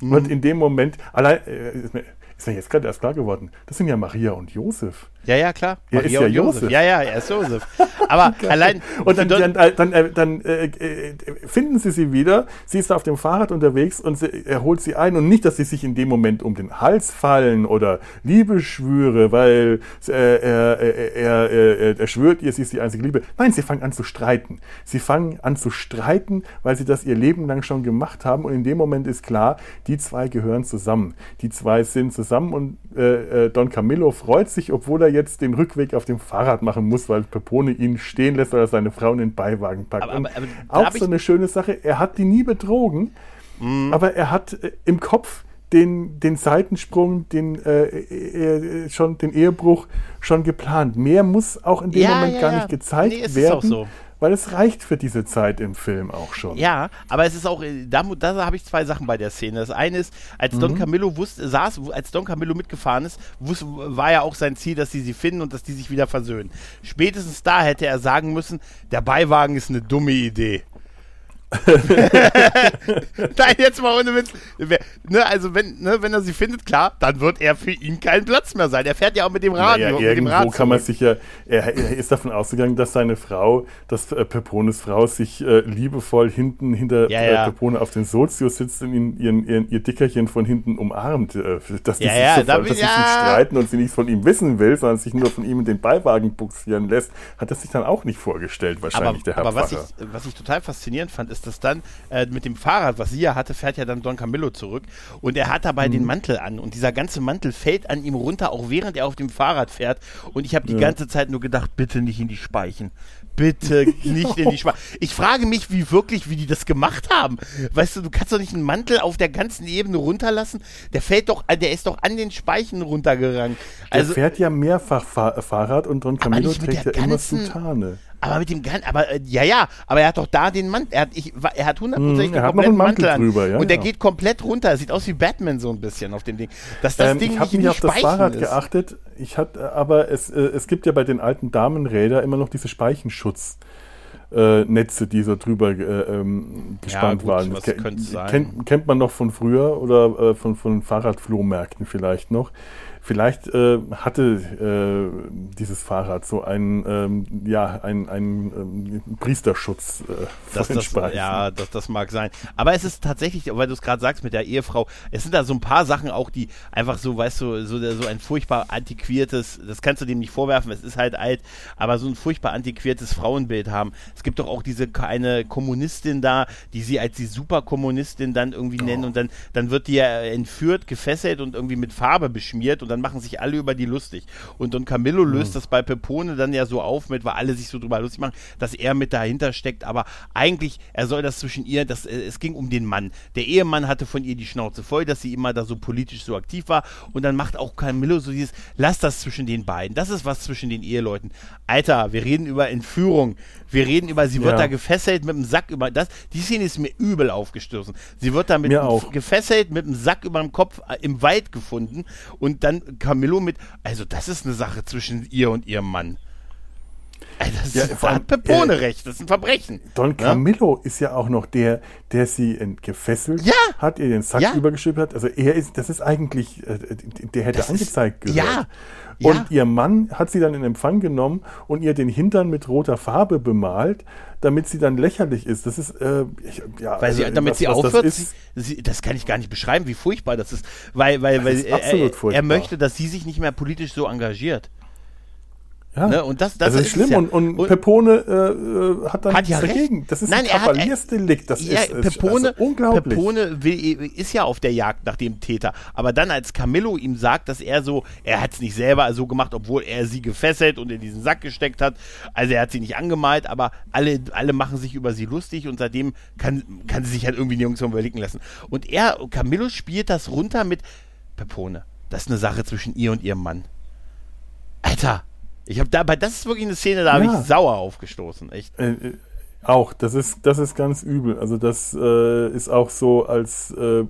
Und in dem Moment, allein, äh, ist mir, ist mir jetzt gerade erst klar geworden, das sind ja Maria und Josef. Ja, ja, klar. Er ist ja Josef. Ja, ja, er ist Josef. Aber allein, Und dann, Don- dann, dann, äh, dann äh, äh, finden sie sie wieder. Sie ist auf dem Fahrrad unterwegs und sie, er holt sie ein. Und nicht, dass sie sich in dem Moment um den Hals fallen oder Liebesschwüre, weil äh, er, er, er, er, er schwört ihr, sie ist die einzige Liebe. Nein, sie fangen an zu streiten. Sie fangen an zu streiten, weil sie das ihr Leben lang schon gemacht haben. Und in dem Moment ist klar, die zwei gehören zusammen. Die zwei sind, zus- zusammen und äh, äh, Don Camillo freut sich, obwohl er jetzt den Rückweg auf dem Fahrrad machen muss, weil Pepone ihn stehen lässt, weil er seine Frau in den Beiwagen packt. Aber- aber- aber auch so eine schöne Sache, er hat die nie betrogen, Mhm. aber er hat äh, im Kopf den, den Seitensprung, den, äh, äh, schon, den Ehebruch schon geplant. Mehr muss auch in dem Ja, Moment ja, gar ja. nicht gezeigt Nee, es ist werden, auch so. Weil es reicht für diese Zeit im Film auch schon. Ja, aber es ist auch, äh, da, da habe ich zwei Sachen bei der Szene. Das eine ist, als Don Camillo wusste, saß, als Don Camillo mitgefahren ist, wus, war ja auch sein Ziel, dass sie sie finden und dass die sich wieder versöhnen. Spätestens da hätte er sagen müssen, der Beiwagen ist eine dumme Idee. Nein, jetzt mal ohne Witz. Ne, also wenn, ne, wenn er sie findet, klar, dann wird er für ihn kein Platz mehr sein. Er fährt ja auch mit dem Radio. Naja, irgendwo Rad kann man sich ja, er, er ist davon ausgegangen, dass seine Frau, dass äh, Pepones Frau sich äh, liebevoll hinten hinter Ja, ja. Äh, Pepone auf den Sozius sitzt und ihn, ihren, ihren, ihr Dickerchen von hinten umarmt, äh, dass die Ja, sich ja, so, da dass sie sich ja. streiten und sie nichts von ihm wissen will, sondern sich nur von ihm in den Beiwagen buxieren lässt, hat er sich dann auch nicht vorgestellt, Aber, wahrscheinlich der Herr aber was, ich, Pfarrer. was ich total faszinierend fand, ist, dass dann äh, mit dem Fahrrad, was sie ja hatte, fährt ja dann Don Camillo zurück und er hat dabei Mhm. den Mantel an und dieser ganze Mantel fällt an ihm runter, auch während er auf dem Fahrrad fährt und ich habe die Ja. ganze Zeit nur gedacht, bitte nicht in die Speichen. Bitte nicht in die Speichen. Ich frage mich, wie wirklich, wie die das gemacht haben. Weißt du, du kannst doch nicht einen Mantel auf der ganzen Ebene runterlassen. Der fällt doch, äh, der ist doch an den Speichen runtergerannt. Der Also, fährt ja mehrfach Fa Fahrrad und Don Camillo trägt ja der immer Sutane. Aber mit dem Gan aber äh, ja, ja, aber er hat doch da den Mantel, er hat, ich, er hat hundertprozentig Mhm, den kompletten Mantel Mantel, an. drüber, ja, und der ja. geht komplett runter. Sieht aus wie Batman so ein bisschen auf dem Ding. Dass das Ähm, Ding ich habe nicht auf das Fahrrad ist. geachtet. Ich hatte, aber es, äh, es gibt ja bei den alten Damenräder immer noch diese Speichennutz. Äh, Netze, die so drüber äh, ähm, gespannt gut, waren. Das ke- könnte sein? Kennt, kennt man noch von früher oder äh, von, von Fahrradflohmärkten vielleicht noch. Vielleicht äh, hatte äh, dieses Fahrrad so einen, ähm, ja, einen, einen ähm, Priesterschutz äh, Das, das, Speichen. ja, das, das mag sein. Aber es ist tatsächlich, weil du es gerade sagst mit der Ehefrau, es sind da so ein paar Sachen auch, die einfach so, weißt du, so, so ein furchtbar antiquiertes, das kannst du dem nicht vorwerfen, es ist halt alt, aber so ein furchtbar antiquiertes Frauenbild haben. Es gibt doch auch diese eine Kommunistin da, die sie als die Superkommunistin dann irgendwie nennen und dann, dann wird die ja entführt, gefesselt und irgendwie mit Farbe beschmiert und dann machen sich alle über die lustig. Und Don Camillo löst das bei Pepone dann ja so auf mit, weil alle sich so drüber lustig machen, dass er mit dahinter steckt, aber eigentlich, er soll das zwischen ihr, das, äh, es ging um den Mann. Der Ehemann hatte von ihr die Schnauze voll, dass sie immer da so politisch so aktiv war und dann macht auch Camillo so dieses, lass das zwischen den beiden, das ist was zwischen den Eheleuten. Alter, wir reden über Entführung, wir reden über, sie wird Ja. da gefesselt mit dem Sack über, das, die Szene ist mir übel aufgestoßen. Sie wird da mit gefesselt, mit dem Sack über dem Kopf äh, im Wald gefunden und dann Camillo mit, also das ist eine Sache zwischen ihr und ihrem Mann. Ey, das Ja, ist, hat Pepone äh, recht, das ist ein Verbrechen. Don Ja? Camillo ist ja auch noch der, der sie gefesselt Ja. hat, ihr den Sack Ja. übergeschüttet hat. Also er ist, das ist eigentlich, äh, der hätte Das ist- angezeigt gehört. ja, Und ihr Mann hat sie dann in Empfang genommen und ihr den Hintern mit roter Farbe bemalt, damit sie dann lächerlich ist. Das ist, äh, ich, ja, Weil sie, also, damit was- sie was das aufhört, ist. sie, sie, das kann ich gar nicht beschreiben, wie furchtbar das ist. Weil, weil, weil er, absolut er, er furchtbar. möchte, dass sie sich nicht mehr politisch so engagiert. Ja. Ne? Und das, das das, ist es schlimm ja. und, und, Pepone äh, äh, hat dann Hat ja nichts dagegen. recht. Das ist Nein, ein er er- Kavaliersdelikt. Das ja, ist, ist Pepone, also unglaublich. Pepone will, ist ja auf der Jagd nach dem Täter. Aber dann, als Camillo ihm sagt, dass er so, er hat es nicht selber so gemacht, obwohl er sie gefesselt und in diesen Sack gesteckt hat. Also er hat sie nicht angemalt, aber alle, alle machen sich über sie lustig und seitdem kann, kann sie sich halt irgendwie nirgends überlegen lassen. Und er, Camillo spielt das runter mit Pepone. Das ist eine Sache zwischen ihr und ihrem Mann. Alter, ich habe dabei, das ist wirklich eine Szene, da habe Ja. ich sauer aufgestoßen. Echt. Äh, äh, auch, das ist, das ist ganz übel. Also das äh, ist auch so als, äh,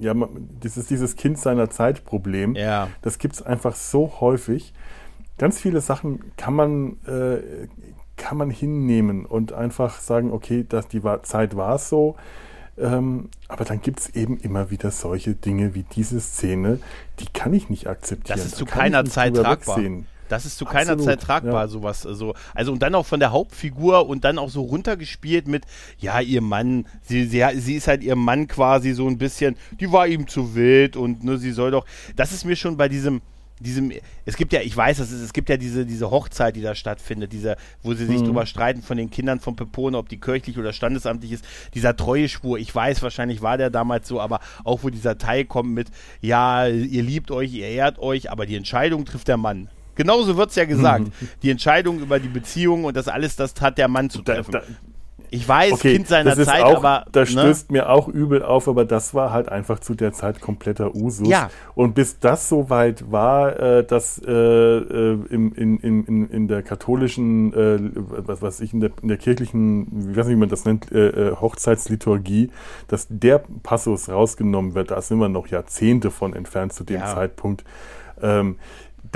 ja, man- dieses, dieses Kind seiner Zeit Problem. Ja. Das gibt es einfach so häufig. Ganz viele Sachen kann man, äh, kann man hinnehmen und einfach sagen, okay, das, die war, Zeit war es so. Ähm, aber dann gibt es eben immer wieder solche Dinge wie diese Szene, die kann ich nicht akzeptieren. Das ist zu keiner Zeit tragbar. wegsehen. Das ist zu keiner Absolut, Zeit tragbar, ja. sowas. Also, also und dann auch von der Hauptfigur und dann auch so runtergespielt mit, ja, ihr Mann, sie, sie, sie ist halt ihr Mann quasi so ein bisschen, die war ihm zu wild und ne, sie soll doch. Das ist mir schon bei diesem, diesem, es gibt ja, ich weiß, es, ist, es gibt ja diese, diese Hochzeit, die da stattfindet, diese, wo sie sich mhm. drüber streiten von den Kindern von Pepone, ob die kirchlich oder standesamtlich ist, dieser Treueschwur, ich weiß, wahrscheinlich war der damals so, aber auch wo dieser Teil kommt mit, ja, ihr liebt euch, ihr ehrt euch, aber die Entscheidung trifft der Mann. Genauso wird es ja gesagt. Die Entscheidung über die Beziehung und das alles, das hat der Mann zu treffen. Da, da, ich weiß, okay, Kind seiner Zeit, auch, aber. Das ne? stößt mir auch übel auf, aber das war halt einfach zu der Zeit kompletter Usus. Ja. Und bis das so weit war, äh, dass äh, äh, in, in, in, in der katholischen, äh, was weiß ich, in der, in der kirchlichen, ich weiß nicht, wie man das nennt, äh, äh, Hochzeitsliturgie, dass der Passus rausgenommen wird, da sind wir noch Jahrzehnte von entfernt zu dem ja. Zeitpunkt. Ähm,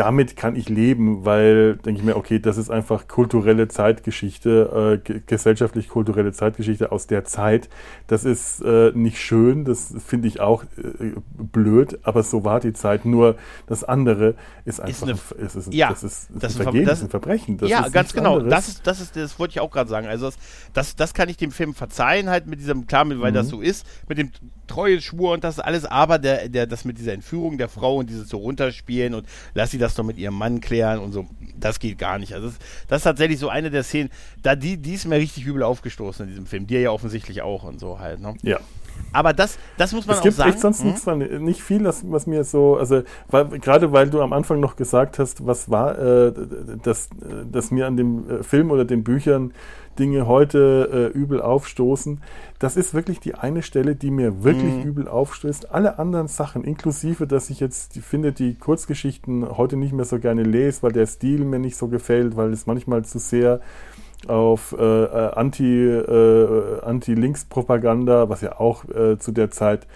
damit kann ich leben, weil, denke ich mir, okay, das ist einfach kulturelle Zeitgeschichte, äh, gesellschaftlich-kulturelle Zeitgeschichte aus der Zeit. Das ist äh, nicht schön, das finde ich auch äh, blöd, aber so war die Zeit. Nur das andere ist einfach, ist eine, ist, ist, ja, das ist, das ein Vergehen, das, ein Verbrechen. Das ja, ganz genau. Das ist, das ist, das wollte ich auch gerade sagen. Also das, das, das kann ich dem Film verzeihen, halt mit diesem, klar, weil mhm. das so ist, mit dem Treueschwur und das alles, aber der, der, das mit dieser Entführung der Frau und dieses so runterspielen und lass sie das doch mit ihrem Mann klären und so, das geht gar nicht. Also das, das ist tatsächlich so eine der Szenen, da die, die ist mir richtig übel aufgestoßen in diesem Film, dir ja offensichtlich auch und so halt, ne? Ja. Aber das, das muss man es auch sagen. Es gibt echt sonst hm? nicht viel, das, was mir so, also weil, gerade weil du am Anfang noch gesagt hast, was war, äh, das, das mir an dem äh, Film oder den Büchern Dinge heute äh, übel aufstoßen. Das ist wirklich die eine Stelle, die mir wirklich mhm. übel aufstößt. Alle anderen Sachen, inklusive, dass ich jetzt die, finde, die Kurzgeschichten heute nicht mehr so gerne lese, weil der Stil mir nicht so gefällt, weil es manchmal zu sehr auf äh, äh Anti, äh, Anti-Links-Propaganda, was ja auch äh, zu der Zeit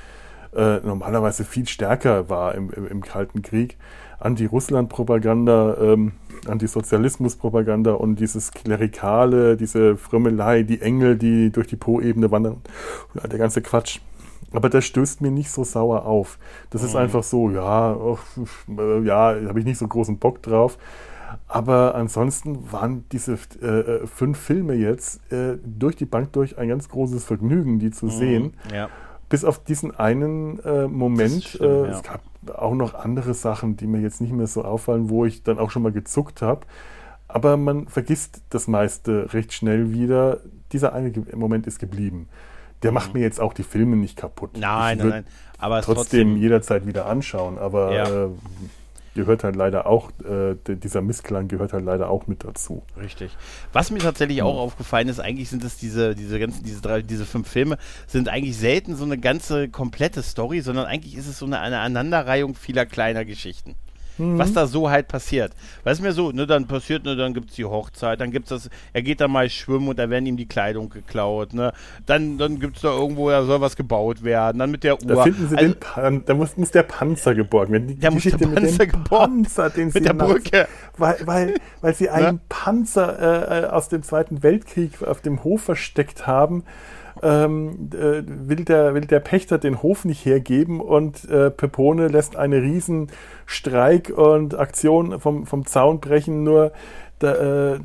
äh, normalerweise viel stärker war im, im, im Kalten Krieg, Anti-Russland-Propaganda, ähm, Antisozialismus-Propaganda und dieses Klerikale, diese Frömmelei, die Engel, die durch die Po-Ebene wandern, der ganze Quatsch. Aber das stößt mir nicht so sauer auf. Das mhm. ist einfach so, ja, oh, ja, habe ich nicht so großen Bock drauf. Aber ansonsten waren diese äh, äh, fünf Filme jetzt äh, durch die Bank durch ein ganz großes Vergnügen, die zu mhm. sehen. Ja. Bis auf diesen einen äh, Moment. Stimmt, äh, ja. Es gab auch noch andere Sachen, die mir jetzt nicht mehr so auffallen, wo ich dann auch schon mal gezuckt habe. Aber man vergisst das meiste recht schnell wieder. Dieser eine Moment ist geblieben. Der macht mhm. mir jetzt auch die Filme nicht kaputt. Nein, nein, nein. Aber trotzdem, trotzdem jederzeit wieder anschauen. Aber ja. Gehört halt leider auch, äh, dieser Missklang gehört halt leider auch mit dazu. Richtig. Was mir tatsächlich auch aufgefallen ist, eigentlich sind es diese, diese ganzen, diese drei, diese fünf Filme, sind eigentlich selten so eine ganze komplette Story, sondern eigentlich ist es so eine, eine Aneinanderreihung vieler kleiner Geschichten mhm. was da so halt passiert. Weißt du mir so, ne, dann passiert, ne, dann gibt es die Hochzeit, dann gibt es das, er geht da mal schwimmen und da werden ihm die Kleidung geklaut, ne, dann, dann gibt es da irgendwo, da soll was gebaut werden, dann mit der Uhr. Da finden sie also, den Pan da muss, muss der Panzer geborgen werden. Die Geschichte muss der Panzer dem Panzer, den mit der Brücke. Weil, weil, weil sie einen ne? Panzer äh, äh, aus dem Zweiten Weltkrieg auf dem Hof versteckt haben, ähm, äh, will, der, will der Pächter den Hof nicht hergeben und äh, Pepone lässt eine riesen Streik und Aktion vom, vom Zaun brechen, nur da, äh,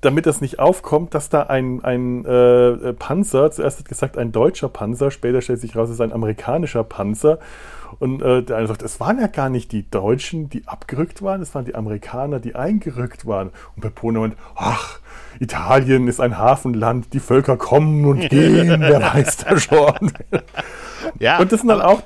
damit das nicht aufkommt, dass da ein, ein äh, Panzer, zuerst hat gesagt ein deutscher Panzer, später stellt sich raus, es ist ein amerikanischer Panzer. Und äh, der eine sagt, es waren ja gar nicht die Deutschen, die abgerückt waren, es waren die Amerikaner, die eingerückt waren. Und Pepone meint, ach, Italien ist ein Hafenland, die Völker kommen und gehen, wer weiß da schon. Ja, und das sind dann auch,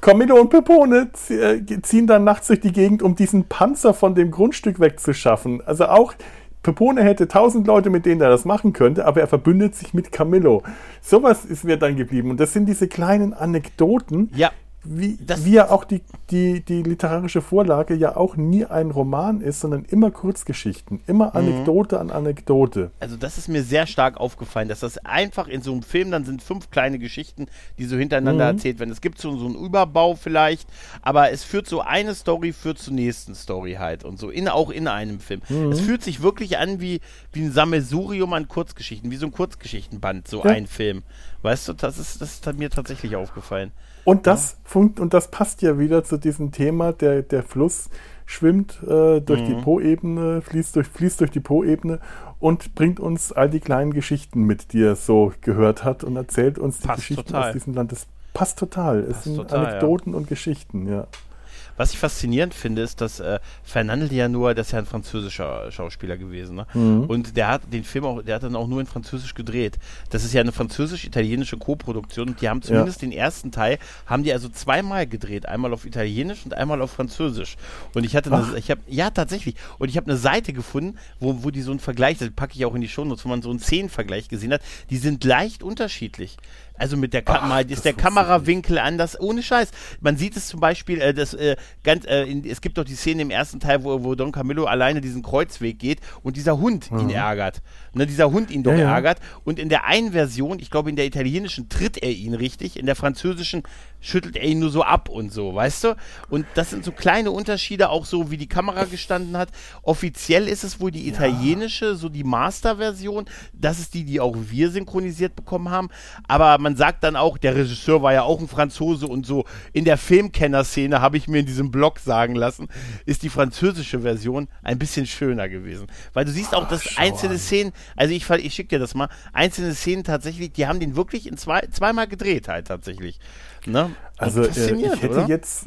Comino und Pepone äh, ziehen dann nachts durch die Gegend, um diesen Panzer von dem Grundstück wegzuschaffen. Also auch Pepone hätte tausend Leute, mit denen er das machen könnte, aber er verbündet sich mit Camillo. Sowas ist mir dann geblieben. Und das sind diese kleinen Anekdoten, ja wie, wie ja auch die, die, die literarische Vorlage ja auch nie ein Roman ist, sondern immer Kurzgeschichten, immer mhm. Anekdote mhm. an Anekdote. Also das ist mir sehr stark aufgefallen, dass das einfach in so einem Film, dann sind fünf kleine Geschichten, die so hintereinander mhm. erzählt werden. Es gibt so, so einen Überbau vielleicht, aber es führt so eine Story führt zur nächsten Story halt und so, in, auch in einem Film. Mhm. Es fühlt sich wirklich an wie, wie ein Sammelsurium an Kurzgeschichten, wie so ein Kurzgeschichtenband, so ja. ein Film. Weißt du, das ist, das ist mir tatsächlich aufgefallen. Und das, ja. funkt, und das passt ja wieder zu diesem Thema, der, der Fluss schwimmt äh, durch mhm. die Po-Ebene, fließt durch, fließt durch die Po-Ebene und bringt uns all die kleinen Geschichten mit, die er so gehört hat und erzählt uns die passt Geschichten total. aus diesem Land. Das passt total. Es passt sind total, Anekdoten ja. und Geschichten, ja. Was ich faszinierend finde, ist, dass äh, Fernandel ja nur, das ist ja ein französischer Schauspieler gewesen, ne? Mhm. Und der hat den Film auch, der hat dann auch nur in Französisch gedreht. Das ist ja eine französisch-italienische Co-Produktion und die haben zumindest ja. den ersten Teil, haben die also zweimal gedreht. Einmal auf Italienisch und einmal auf Französisch. Und ich hatte, eine, ich habe, ja tatsächlich, und ich habe eine Seite gefunden, wo, wo die so einen Vergleich, das packe ich auch in die Shownotes, wo man so einen Szenenvergleich gesehen hat, die sind leicht unterschiedlich. Also mit der Kamera ist der Kamerawinkel anders, ohne Scheiß. Man sieht es zum Beispiel, äh, das, äh, ganz, äh, in, es gibt doch die Szene im ersten Teil, wo, wo Don Camillo alleine diesen Kreuzweg geht und dieser Hund mhm. ihn ärgert. Ne, dieser Hund ihn doch ja, ärgert. Und in der einen Version, ich glaube in der italienischen tritt er ihn richtig, in der französischen schüttelt er ihn nur so ab und so, weißt du? Und das sind so kleine Unterschiede, auch so wie die Kamera gestanden hat. Offiziell ist es wohl die italienische, so die Master-Version. Das ist die, die auch wir synchronisiert bekommen haben. Aber man sagt dann auch, der Regisseur war ja auch ein Franzose und so. In der Filmkenner-Szene habe ich mir in diesem Blog sagen lassen, ist die französische Version ein bisschen schöner gewesen. Weil du siehst auch, dass Ach, einzelne Szenen, also ich, ich schicke dir das mal, einzelne Szenen tatsächlich, die haben den wirklich in zwei, zweimal gedreht halt tatsächlich. Ne? Also äh, ich hätte oder? jetzt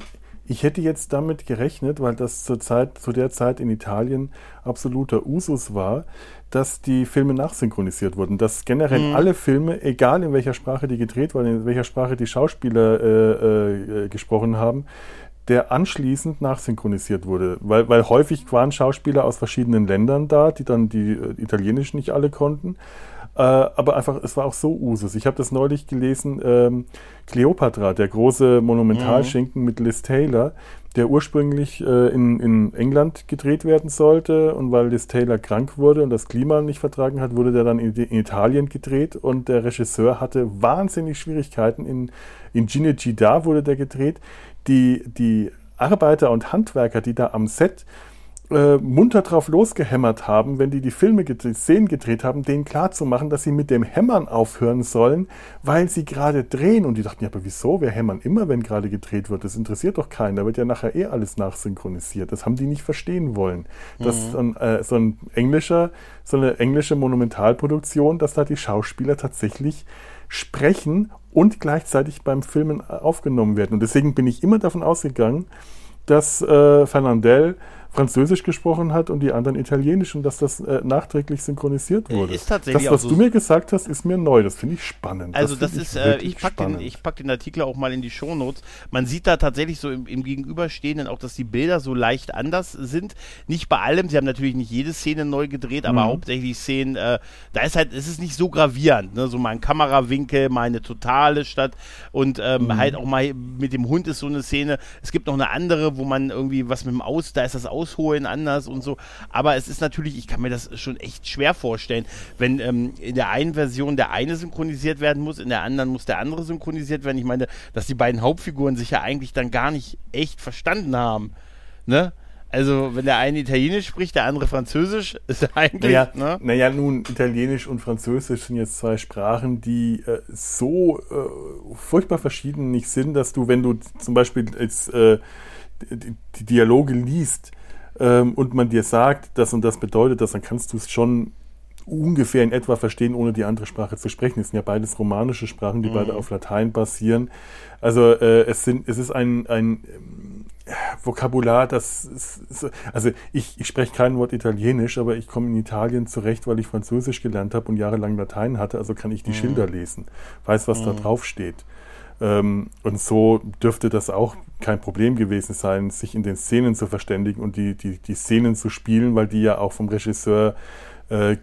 ich hätte jetzt damit gerechnet, weil das zur Zeit, zu der Zeit in Italien absoluter Usus war, dass die Filme nachsynchronisiert wurden. Dass generell mhm. alle Filme, egal in welcher Sprache die gedreht waren, in welcher Sprache die Schauspieler äh, äh, gesprochen haben, der anschließend nachsynchronisiert wurde. Weil, weil häufig waren Schauspieler aus verschiedenen Ländern da, die dann die äh, Italienisch nicht alle konnten. Äh, aber einfach, es war auch so Usus. Ich habe das neulich gelesen, ähm, Cleopatra, der große Monumentalschinken mhm. mit Liz Taylor, der ursprünglich äh, in, in England gedreht werden sollte und weil Liz Taylor krank wurde und das Klima nicht vertragen hat, wurde der dann in, in Italien gedreht und der Regisseur hatte wahnsinnig Schwierigkeiten. In, in Cinecittà wurde der gedreht. Die, die Arbeiter und Handwerker, die da am Set äh, munter drauf losgehämmert haben, wenn die die Filme, die Szenen gedreht haben, denen klarzumachen, dass sie mit dem Hämmern aufhören sollen, weil sie gerade drehen. Und die dachten, ja, aber wieso? Wir hämmern immer, wenn gerade gedreht wird. Das interessiert doch keinen. Da wird ja nachher eh alles nachsynchronisiert. Das haben die nicht verstehen wollen. Dass mhm. äh, so ein englischer, so eine englische Monumentalproduktion, dass da die Schauspieler tatsächlich sprechen und gleichzeitig beim Filmen aufgenommen werden. Und deswegen bin ich immer davon ausgegangen, dass äh, Fernandel Französisch gesprochen hat und die anderen Italienisch und dass das äh, nachträglich synchronisiert wurde. Ist tatsächlich das, was so du mir gesagt hast, ist mir neu. Das finde ich spannend. Also das, das ist, ich, äh, ich packe den, pack den Artikel auch mal in die Shownotes. Man sieht da tatsächlich so im, im, Gegenüberstehenden auch, dass die Bilder so leicht anders sind. Nicht bei allem. Sie haben natürlich nicht jede Szene neu gedreht, aber mhm. hauptsächlich Szenen. Äh, da ist halt, es ist nicht so gravierend. Ne? So mal ein Kamerawinkel, mal eine totale Stadt und ähm, mhm. halt auch mal mit dem Hund ist so eine Szene. Es gibt noch eine andere, wo man irgendwie was mit dem Aus, da ist das Aus ausholen anders und so. Aber es ist natürlich, ich kann mir das schon echt schwer vorstellen, wenn ähm, in der einen Version der eine synchronisiert werden muss, in der anderen muss der andere synchronisiert werden. Ich meine, dass die beiden Hauptfiguren sich ja eigentlich dann gar nicht echt verstanden haben. Ne? Also, wenn der eine Italienisch spricht, der andere Französisch, ist er eigentlich. Naja, ne? naja, nun, Italienisch und Französisch sind jetzt zwei Sprachen, die äh, so äh, furchtbar verschieden nicht sind, dass du, wenn du zum Beispiel jetzt, äh, die, die Dialoge liest, ähm, und man dir sagt, das und das bedeutet das, dann kannst du es schon ungefähr in etwa verstehen, ohne die andere Sprache zu sprechen. Es sind ja beides romanische Sprachen, die mhm. beide auf Latein basieren. Also äh, es, sind, es ist ein, ein äh, Vokabular, das ist, also ich, ich spreche kein Wort Italienisch, aber ich komme in Italien zurecht, weil ich Französisch gelernt habe und jahrelang Latein hatte, also kann ich die mhm. Schilder lesen, weiß, was mhm. da drauf steht. Ähm, und so dürfte das auch kein Problem gewesen sein, sich in den Szenen zu verständigen und die, die, die Szenen zu spielen, weil die ja auch vom Regisseur äh, äh,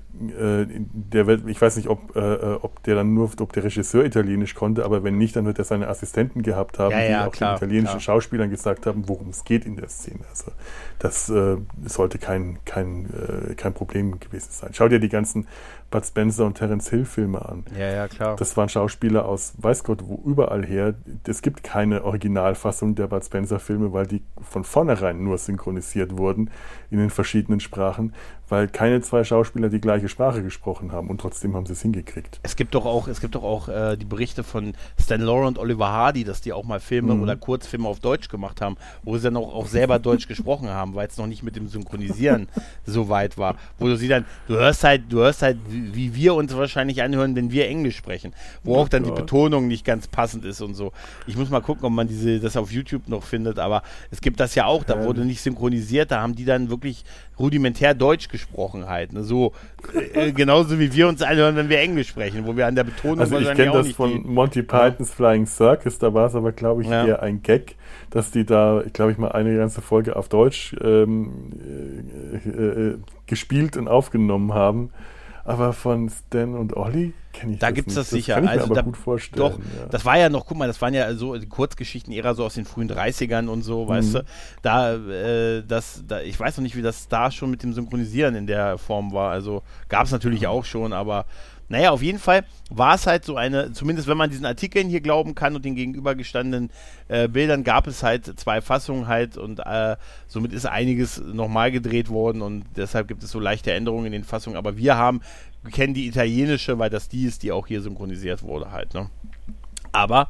der ich weiß nicht, ob, äh, äh, ob der dann nur, ob der Regisseur Italienisch konnte, aber wenn nicht, dann wird er seine Assistenten gehabt haben, ja, ja, die auch klar, den italienischen klar. Schauspielern gesagt haben, worum es geht in der Szene. Also das äh, sollte kein, kein, kein Problem gewesen sein. Schau dir die ganzen Bud Spencer und Terence Hill Filme an. Ja, ja, klar. Das waren Schauspieler aus weiß Gott wo überall her. Es gibt keine Originalfassung der Bud Spencer Filme, weil die von vornherein nur synchronisiert wurden in den verschiedenen Sprachen, weil keine zwei Schauspieler die gleiche Sprache gesprochen haben und trotzdem haben sie es hingekriegt. Es gibt doch auch, es gibt doch auch äh, die Berichte von Stan Laurel und Oliver Hardy, dass die auch mal Filme Mhm. oder Kurzfilme auf Deutsch gemacht haben, wo sie dann auch, auch selber Deutsch gesprochen haben, weil es noch nicht mit dem Synchronisieren so weit war. Wo du sie dann, du hörst halt, du hörst halt, wie, wie wir uns wahrscheinlich anhören, wenn wir Englisch sprechen, wo Oh auch dann die. Betonung nicht ganz passend ist und so. Ich muss mal gucken, ob man diese, das auf YouTube noch findet, aber es gibt das ja auch, da wurde nicht synchronisiert, da haben die dann wirklich rudimentär Deutsch gesprochen halt. Ne? So äh, genauso wie wir uns anhören, wenn wir Englisch sprechen, wo wir an der Betonung Also ich kenne das von die, Monty Pythons Flying Circus, da war es aber, glaube ich, Ja. eher ein Gag, dass die da, glaube ich mal, eine ganze Folge auf Deutsch ähm, äh, äh, gespielt und aufgenommen haben. Aber von Stan und Olli kenne ich Da das gibt's nicht. das sicher. kann ich Also mir aber da- gut vorstellen. Doch, ja. das war ja noch, guck mal, das waren ja so die Kurzgeschichten-Ära so aus den frühen 30ern und so, Mhm. weißt du. Da, äh, das, da, ich weiß noch nicht, wie das da schon mit dem Synchronisieren in der Form war. Also gab es natürlich auch schon, aber naja, auf jeden Fall war es halt so eine, zumindest wenn man diesen Artikeln hier glauben kann und den gegenübergestandenen äh, Bildern, gab es halt zwei Fassungen halt und äh, somit ist einiges nochmal gedreht worden und deshalb gibt es so leichte Änderungen in den Fassungen. Aber wir haben, wir kennen die italienische, weil das die ist, die auch hier synchronisiert wurde halt, ne? Aber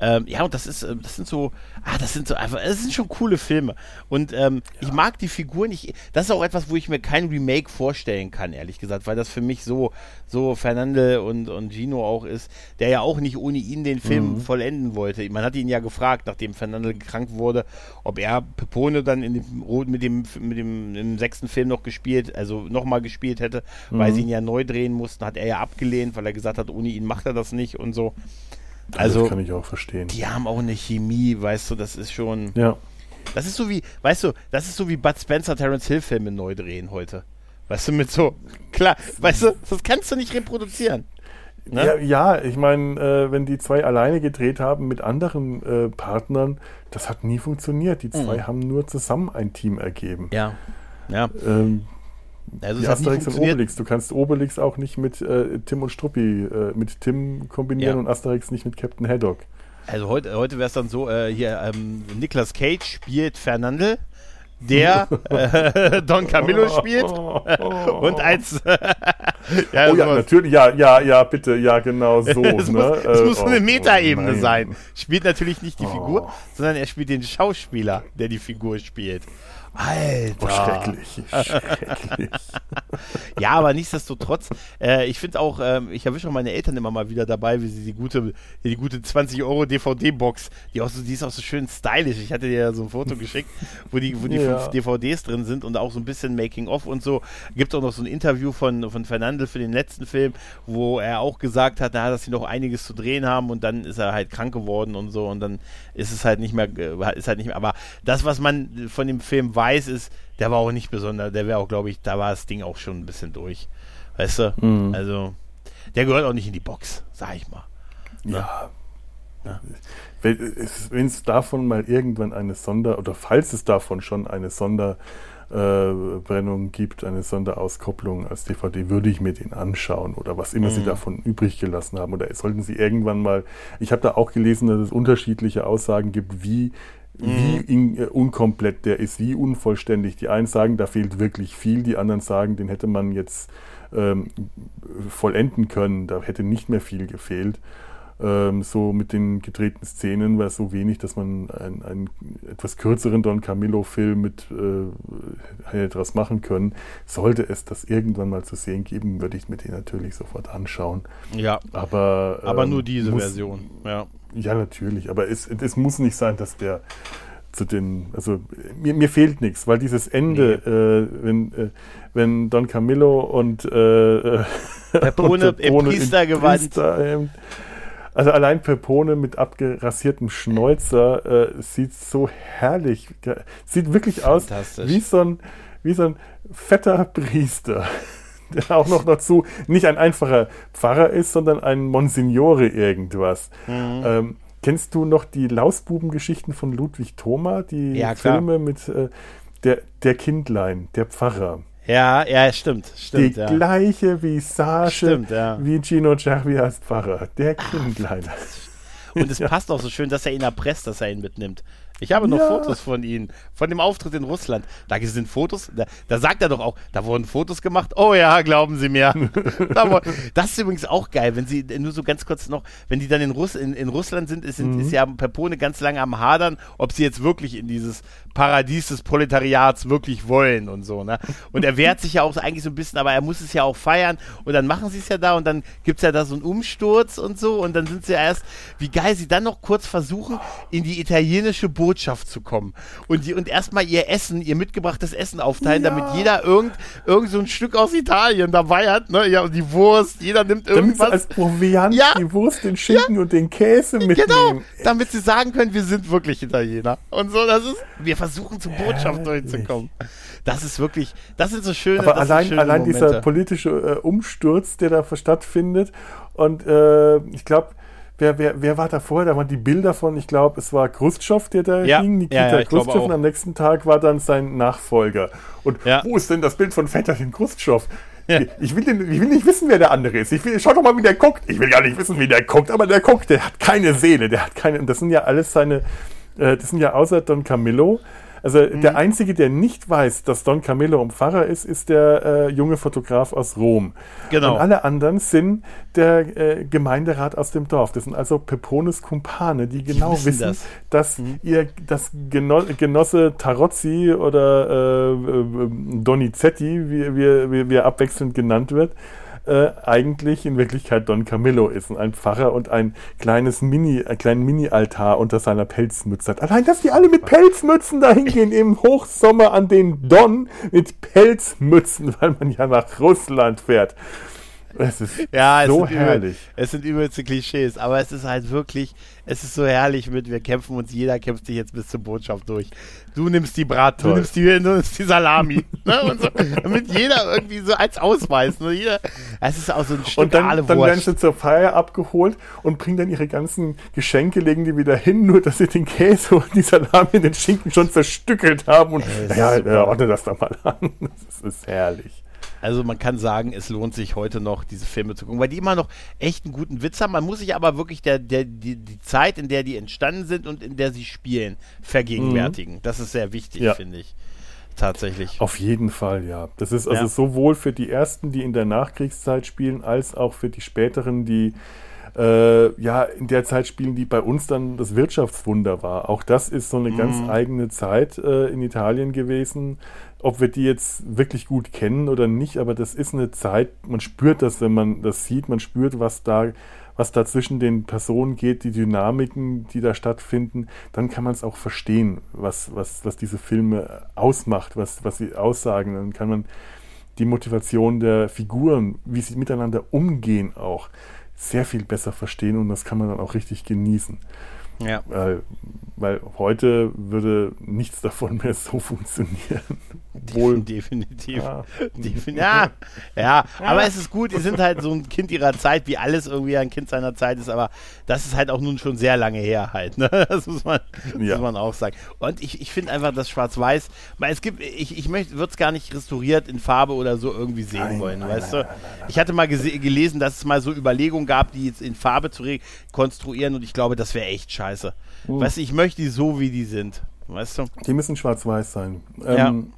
ähm, ja, und das ist, äh, das sind so, ah, das sind so einfach, das sind schon coole Filme. Und ähm, ich mag die Figuren. Ich, das ist auch etwas, wo ich mir kein Remake vorstellen kann, ehrlich gesagt, weil das für mich so, so Fernande und, und Gino auch ist, der ja auch nicht ohne ihn den Film vollenden wollte. Man hat ihn ja gefragt, nachdem Fernande krank wurde, ob er Pepone dann in dem, mit dem, mit dem im sechsten Film noch gespielt, also nochmal gespielt hätte, weil sie ihn ja neu drehen mussten, hat er ja abgelehnt, weil er gesagt hat, ohne ihn macht er das nicht und so. Also, das kann ich auch verstehen. die haben auch eine Chemie, weißt du, das ist schon. Ja. Das ist so wie, weißt du, das ist so wie Bud Spencer Terence Hill Filme neu drehen heute. Weißt du, mit so, klar, weißt du, das kannst du nicht reproduzieren. Ne? Ja, ja, ich meine, äh, wenn die zwei alleine gedreht haben mit anderen äh, Partnern, das hat nie funktioniert. Die zwei haben nur zusammen ein Team ergeben. Ja. Ja, Ähm, also nie Asterix und. Obelix. Du kannst Obelix auch nicht mit äh, Tim und Struppi, äh, mit Tim kombinieren Ja. und Asterix nicht mit Captain Haddock. Also heute, heute wäre es dann so, äh, hier, ähm, Nicolas Cage spielt Fernandel, der äh, Don Camillo spielt und als ja, Oh ja, natürlich, ja, ja, ja, bitte, ja, genau so. es, ne? muss, es Äh, muss so eine oh, Metaebene nein. sein. Spielt natürlich nicht die Oh. Figur, sondern er spielt den Schauspieler, der die Figur spielt. Alter. Oh, schrecklich, schrecklich. Ja, aber nichtsdestotrotz, äh, ich finde auch, ähm, ich erwische auch meine Eltern immer mal wieder dabei, wie sie die gute, die gute 20 Euro DVD-Box, die, auch so, die ist auch so schön stylisch. Ich hatte dir ja so ein Foto geschickt, wo die, wo die Ja. fünf DVDs drin sind und auch so ein bisschen Making-of und so. Gibt auch noch so ein Interview von, von Fernandel für den letzten Film, wo er auch gesagt hat, na, dass sie noch einiges zu drehen haben und dann ist er halt krank geworden und so und dann ist es halt nicht mehr, äh, ist halt nicht mehr, aber das, was man von dem Film weiß, ist, der war auch nicht besonders, der wäre auch, glaube ich, da war das Ding auch schon ein bisschen durch. Weißt du? Mhm. Also, der gehört auch nicht in die Box, sag ich mal. Ja. Wenn es davon mal irgendwann eine Sonder- oder falls es davon schon eine Sonderbrennung gibt, eine Sonderauskopplung als DVD, würde ich mir den anschauen oder was immer Sie davon übrig gelassen haben. Oder sollten Sie irgendwann mal, ich habe da auch gelesen, dass es unterschiedliche Aussagen gibt, wie, wie in, äh, unkomplett der ist, wie unvollständig. Die einen sagen, da fehlt wirklich viel, die anderen sagen, den hätte man jetzt ähm, vollenden können, da hätte nicht mehr viel gefehlt. Ähm, so mit den gedrehten Szenen war es so wenig, dass man einen, einen etwas kürzeren Don Camillo-Film mit äh, hätte machen können. Sollte es das irgendwann mal zu sehen geben, würde ich mir den natürlich sofort anschauen. Ja, Aber, aber ähm, nur diese muss- Version. Ja. Ja, natürlich. Aber es, es muss nicht sein, dass der zu den, also mir, mir fehlt nichts, weil dieses Ende, äh, wenn, äh, wenn Don Camillo und äh, Pepone und im Priestergewand. Priesterhemd- also allein Pepone mit abgerasiertem Schnäuzer äh, sieht so herrlich, sieht wirklich aus wie so ein, wie so ein fetter Priester. Der auch noch dazu nicht ein einfacher Pfarrer ist, sondern ein Monsignore irgendwas. Mhm. Ähm, kennst du noch die Lausbubengeschichten von Ludwig Thoma? Die Ja. Filme mit äh, der, der Kindlein, der Pfarrer. Ja, ja, stimmt, stimmt. die ja. gleiche Visage Stimmt, ja. Wie Gino Cervi als Pfarrer. Der Kindlein. Und es passt auch so schön, dass er ihn erpresst, dass er ihn mitnimmt. Ich habe noch Ja. Fotos von Ihnen, von dem Auftritt in Russland. Da sind Fotos, da, da sagt er doch auch, da wurden Fotos gemacht. Oh ja, glauben Sie mir. das ist übrigens auch geil, wenn Sie, nur so ganz kurz noch, wenn die dann in, Russ, in, in Russland sind, ist, Mhm. ist ja Pepone ganz lange am Hadern, ob sie jetzt wirklich in dieses Paradies des Proletariats wirklich wollen und so. Ne? Und er wehrt sich ja auch eigentlich so ein bisschen, aber er muss es ja auch feiern und dann machen sie es ja da und dann gibt es ja da so einen Umsturz und so und dann sind sie ja erst, wie geil sie dann noch kurz versuchen, in die italienische Botschaft zu kommen und, die, und erstmal ihr Essen, ihr mitgebrachtes Essen aufteilen, Ja. damit jeder irgend, irgend so ein Stück aus Italien dabei hat. Ne? Ja, die Wurst, jeder nimmt Damit sie irgendwas. als Proviant Ja. die Wurst, den Schinken und den Käse mitnehmen. Genau, damit sie sagen können, wir sind wirklich Italiener. Und so, das ist, wir versuchen zur Botschaft durchzukommen. Das ist wirklich, das sind so schöne, Aber allein, schöne allein dieser politische äh, Umsturz, der da stattfindet. Und äh, ich glaube, wer, wer, wer war da vorher? Da waren die Bilder von, ich glaube, es war Khrushchev, der da Ja, hing, Nikita ja, ja, Khrushchev. Und am nächsten Tag war dann sein Nachfolger. Und Ja. wo ist denn das Bild von Väterchen Khrushchev? Ja. Ich, will den, ich will nicht wissen, wer der andere ist. Ich will, schau doch mal, wie der guckt. Ich will gar nicht wissen, wie der guckt, aber der guckt, der hat keine Seele, der hat keine. Und das sind ja alles seine, äh, das sind ja außer Don Camillo. Also Mhm. der Einzige, der nicht weiß, dass Don Camillo ein Pfarrer ist, ist der äh, junge Fotograf aus Rom. Genau. Und alle anderen sind der äh, Gemeinderat aus dem Dorf. Das sind also Pepones Kumpane, die genau wissen wissen, das. Mhm. dass ihr das Geno Genosse Tarozzi oder äh, äh, Donizetti, wie, wie, wie, wie er abwechselnd genannt wird, äh, eigentlich in Wirklichkeit Don Camillo ist und ein Pfarrer und ein kleines Mini, einen kleinen Mini-Altar unter seiner Pelzmütze hat. Allein, dass die alle mit Pelzmützen dahin gehen im Hochsommer an den Don mit Pelzmützen, weil man ja nach Russland fährt. Es ist Ja, es so herrlich. es sind übelste Klischees, aber es ist halt wirklich, es ist so herrlich mit, wir kämpfen uns, jeder kämpft sich jetzt bis zur Botschaft durch. Du nimmst die Brat, du nimmst die, du nimmst die Salami, ne, und so, damit jeder irgendwie so als Ausweis, ne, jeder, es ist auch so ein Stück Und dann, dann werden sie zur Feier abgeholt und bringen dann ihre ganzen Geschenke, legen die wieder hin, nur dass sie den Käse und die Salami und den Schinken schon zerstückelt haben. Und ja, ja, ordne das doch mal an. Das ist herrlich. Also man kann sagen, es lohnt sich heute noch, diese Filme zu gucken, weil die immer noch echt einen guten Witz haben. Man muss sich aber wirklich der, der, die, die Zeit, in der die entstanden sind und in der sie spielen, vergegenwärtigen. Das ist sehr wichtig, Mhm. Ja. finde ich. Tatsächlich. Auf jeden Fall, ja. Das ist also Ja. sowohl für die ersten, die in der Nachkriegszeit spielen, als auch für die späteren, die äh, ja in der Zeit spielen, die bei uns dann das Wirtschaftswunder war. Auch das ist so eine ganz eigene Zeit äh, in Italien gewesen. Ob wir die jetzt wirklich gut kennen oder nicht, aber das ist eine Zeit, man spürt das, wenn man das sieht, man spürt, was da was da zwischen den Personen geht, die Dynamiken, die da stattfinden, dann kann man es auch verstehen, was, was, was diese Filme ausmacht, was, was sie aussagen. Dann kann man die Motivation der Figuren, wie sie miteinander umgehen, auch sehr viel besser verstehen und das kann man dann auch richtig genießen. Ja. Weil, weil heute würde nichts davon mehr so funktionieren. Obwohl, Definitiv. Ja. Defin ja, ja, aber es ist gut, die sind halt so ein Kind ihrer Zeit, wie alles irgendwie ein Kind seiner Zeit ist, aber das ist halt auch nun schon sehr lange her halt, ne? Das muss man, Ja. muss man auch sagen. Und ich, ich finde einfach das Schwarz-Weiß, weil es gibt, ich, ich möchte, würde es gar nicht restauriert in Farbe oder so irgendwie sehen Nein, wollen, nein, weißt nein, du? Ich hatte mal gelesen, dass es mal so Überlegungen gab, die jetzt in Farbe zu rekonstruieren und ich glaube, das wäre echt scheiße. Uh. Weißt du, ich möchte die so, wie die sind, weißt du? die müssen schwarz-weiß sein. Ja. Ähm,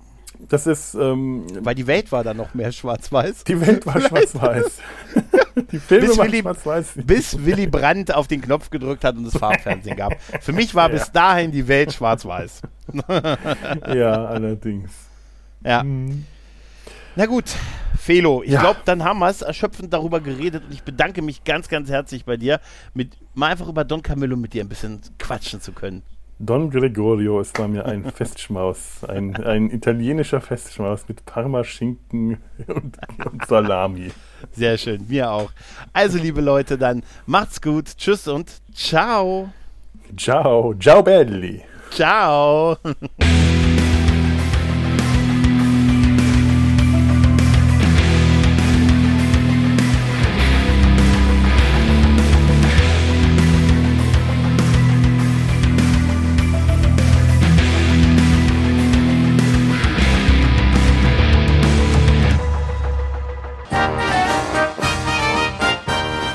Das ist, ähm, Weil die Welt war dann noch mehr schwarz-weiß. die Welt war schwarz-weiß. die Filme Bis waren Willy- schwarz-weiß. bis Willy Brandt auf den Knopf gedrückt hat und es Farbfernsehen gab. Für mich war Ja. bis dahin die Welt schwarz-weiß. Ja, allerdings. Ja. Mhm. Na gut, Felo, ich Ja. glaube, dann haben wir es erschöpfend darüber geredet und ich bedanke mich ganz, ganz herzlich bei dir, mit, mal einfach über Don Camillo mit dir ein bisschen quatschen zu können. Don Gregorio, es war mir ein Festschmaus, ein, ein italienischer Festschmaus mit Parmaschinken und, und Salami. Sehr schön, mir auch. Also, liebe Leute, dann macht's gut, tschüss und ciao. Ciao, ciao belli. Ciao.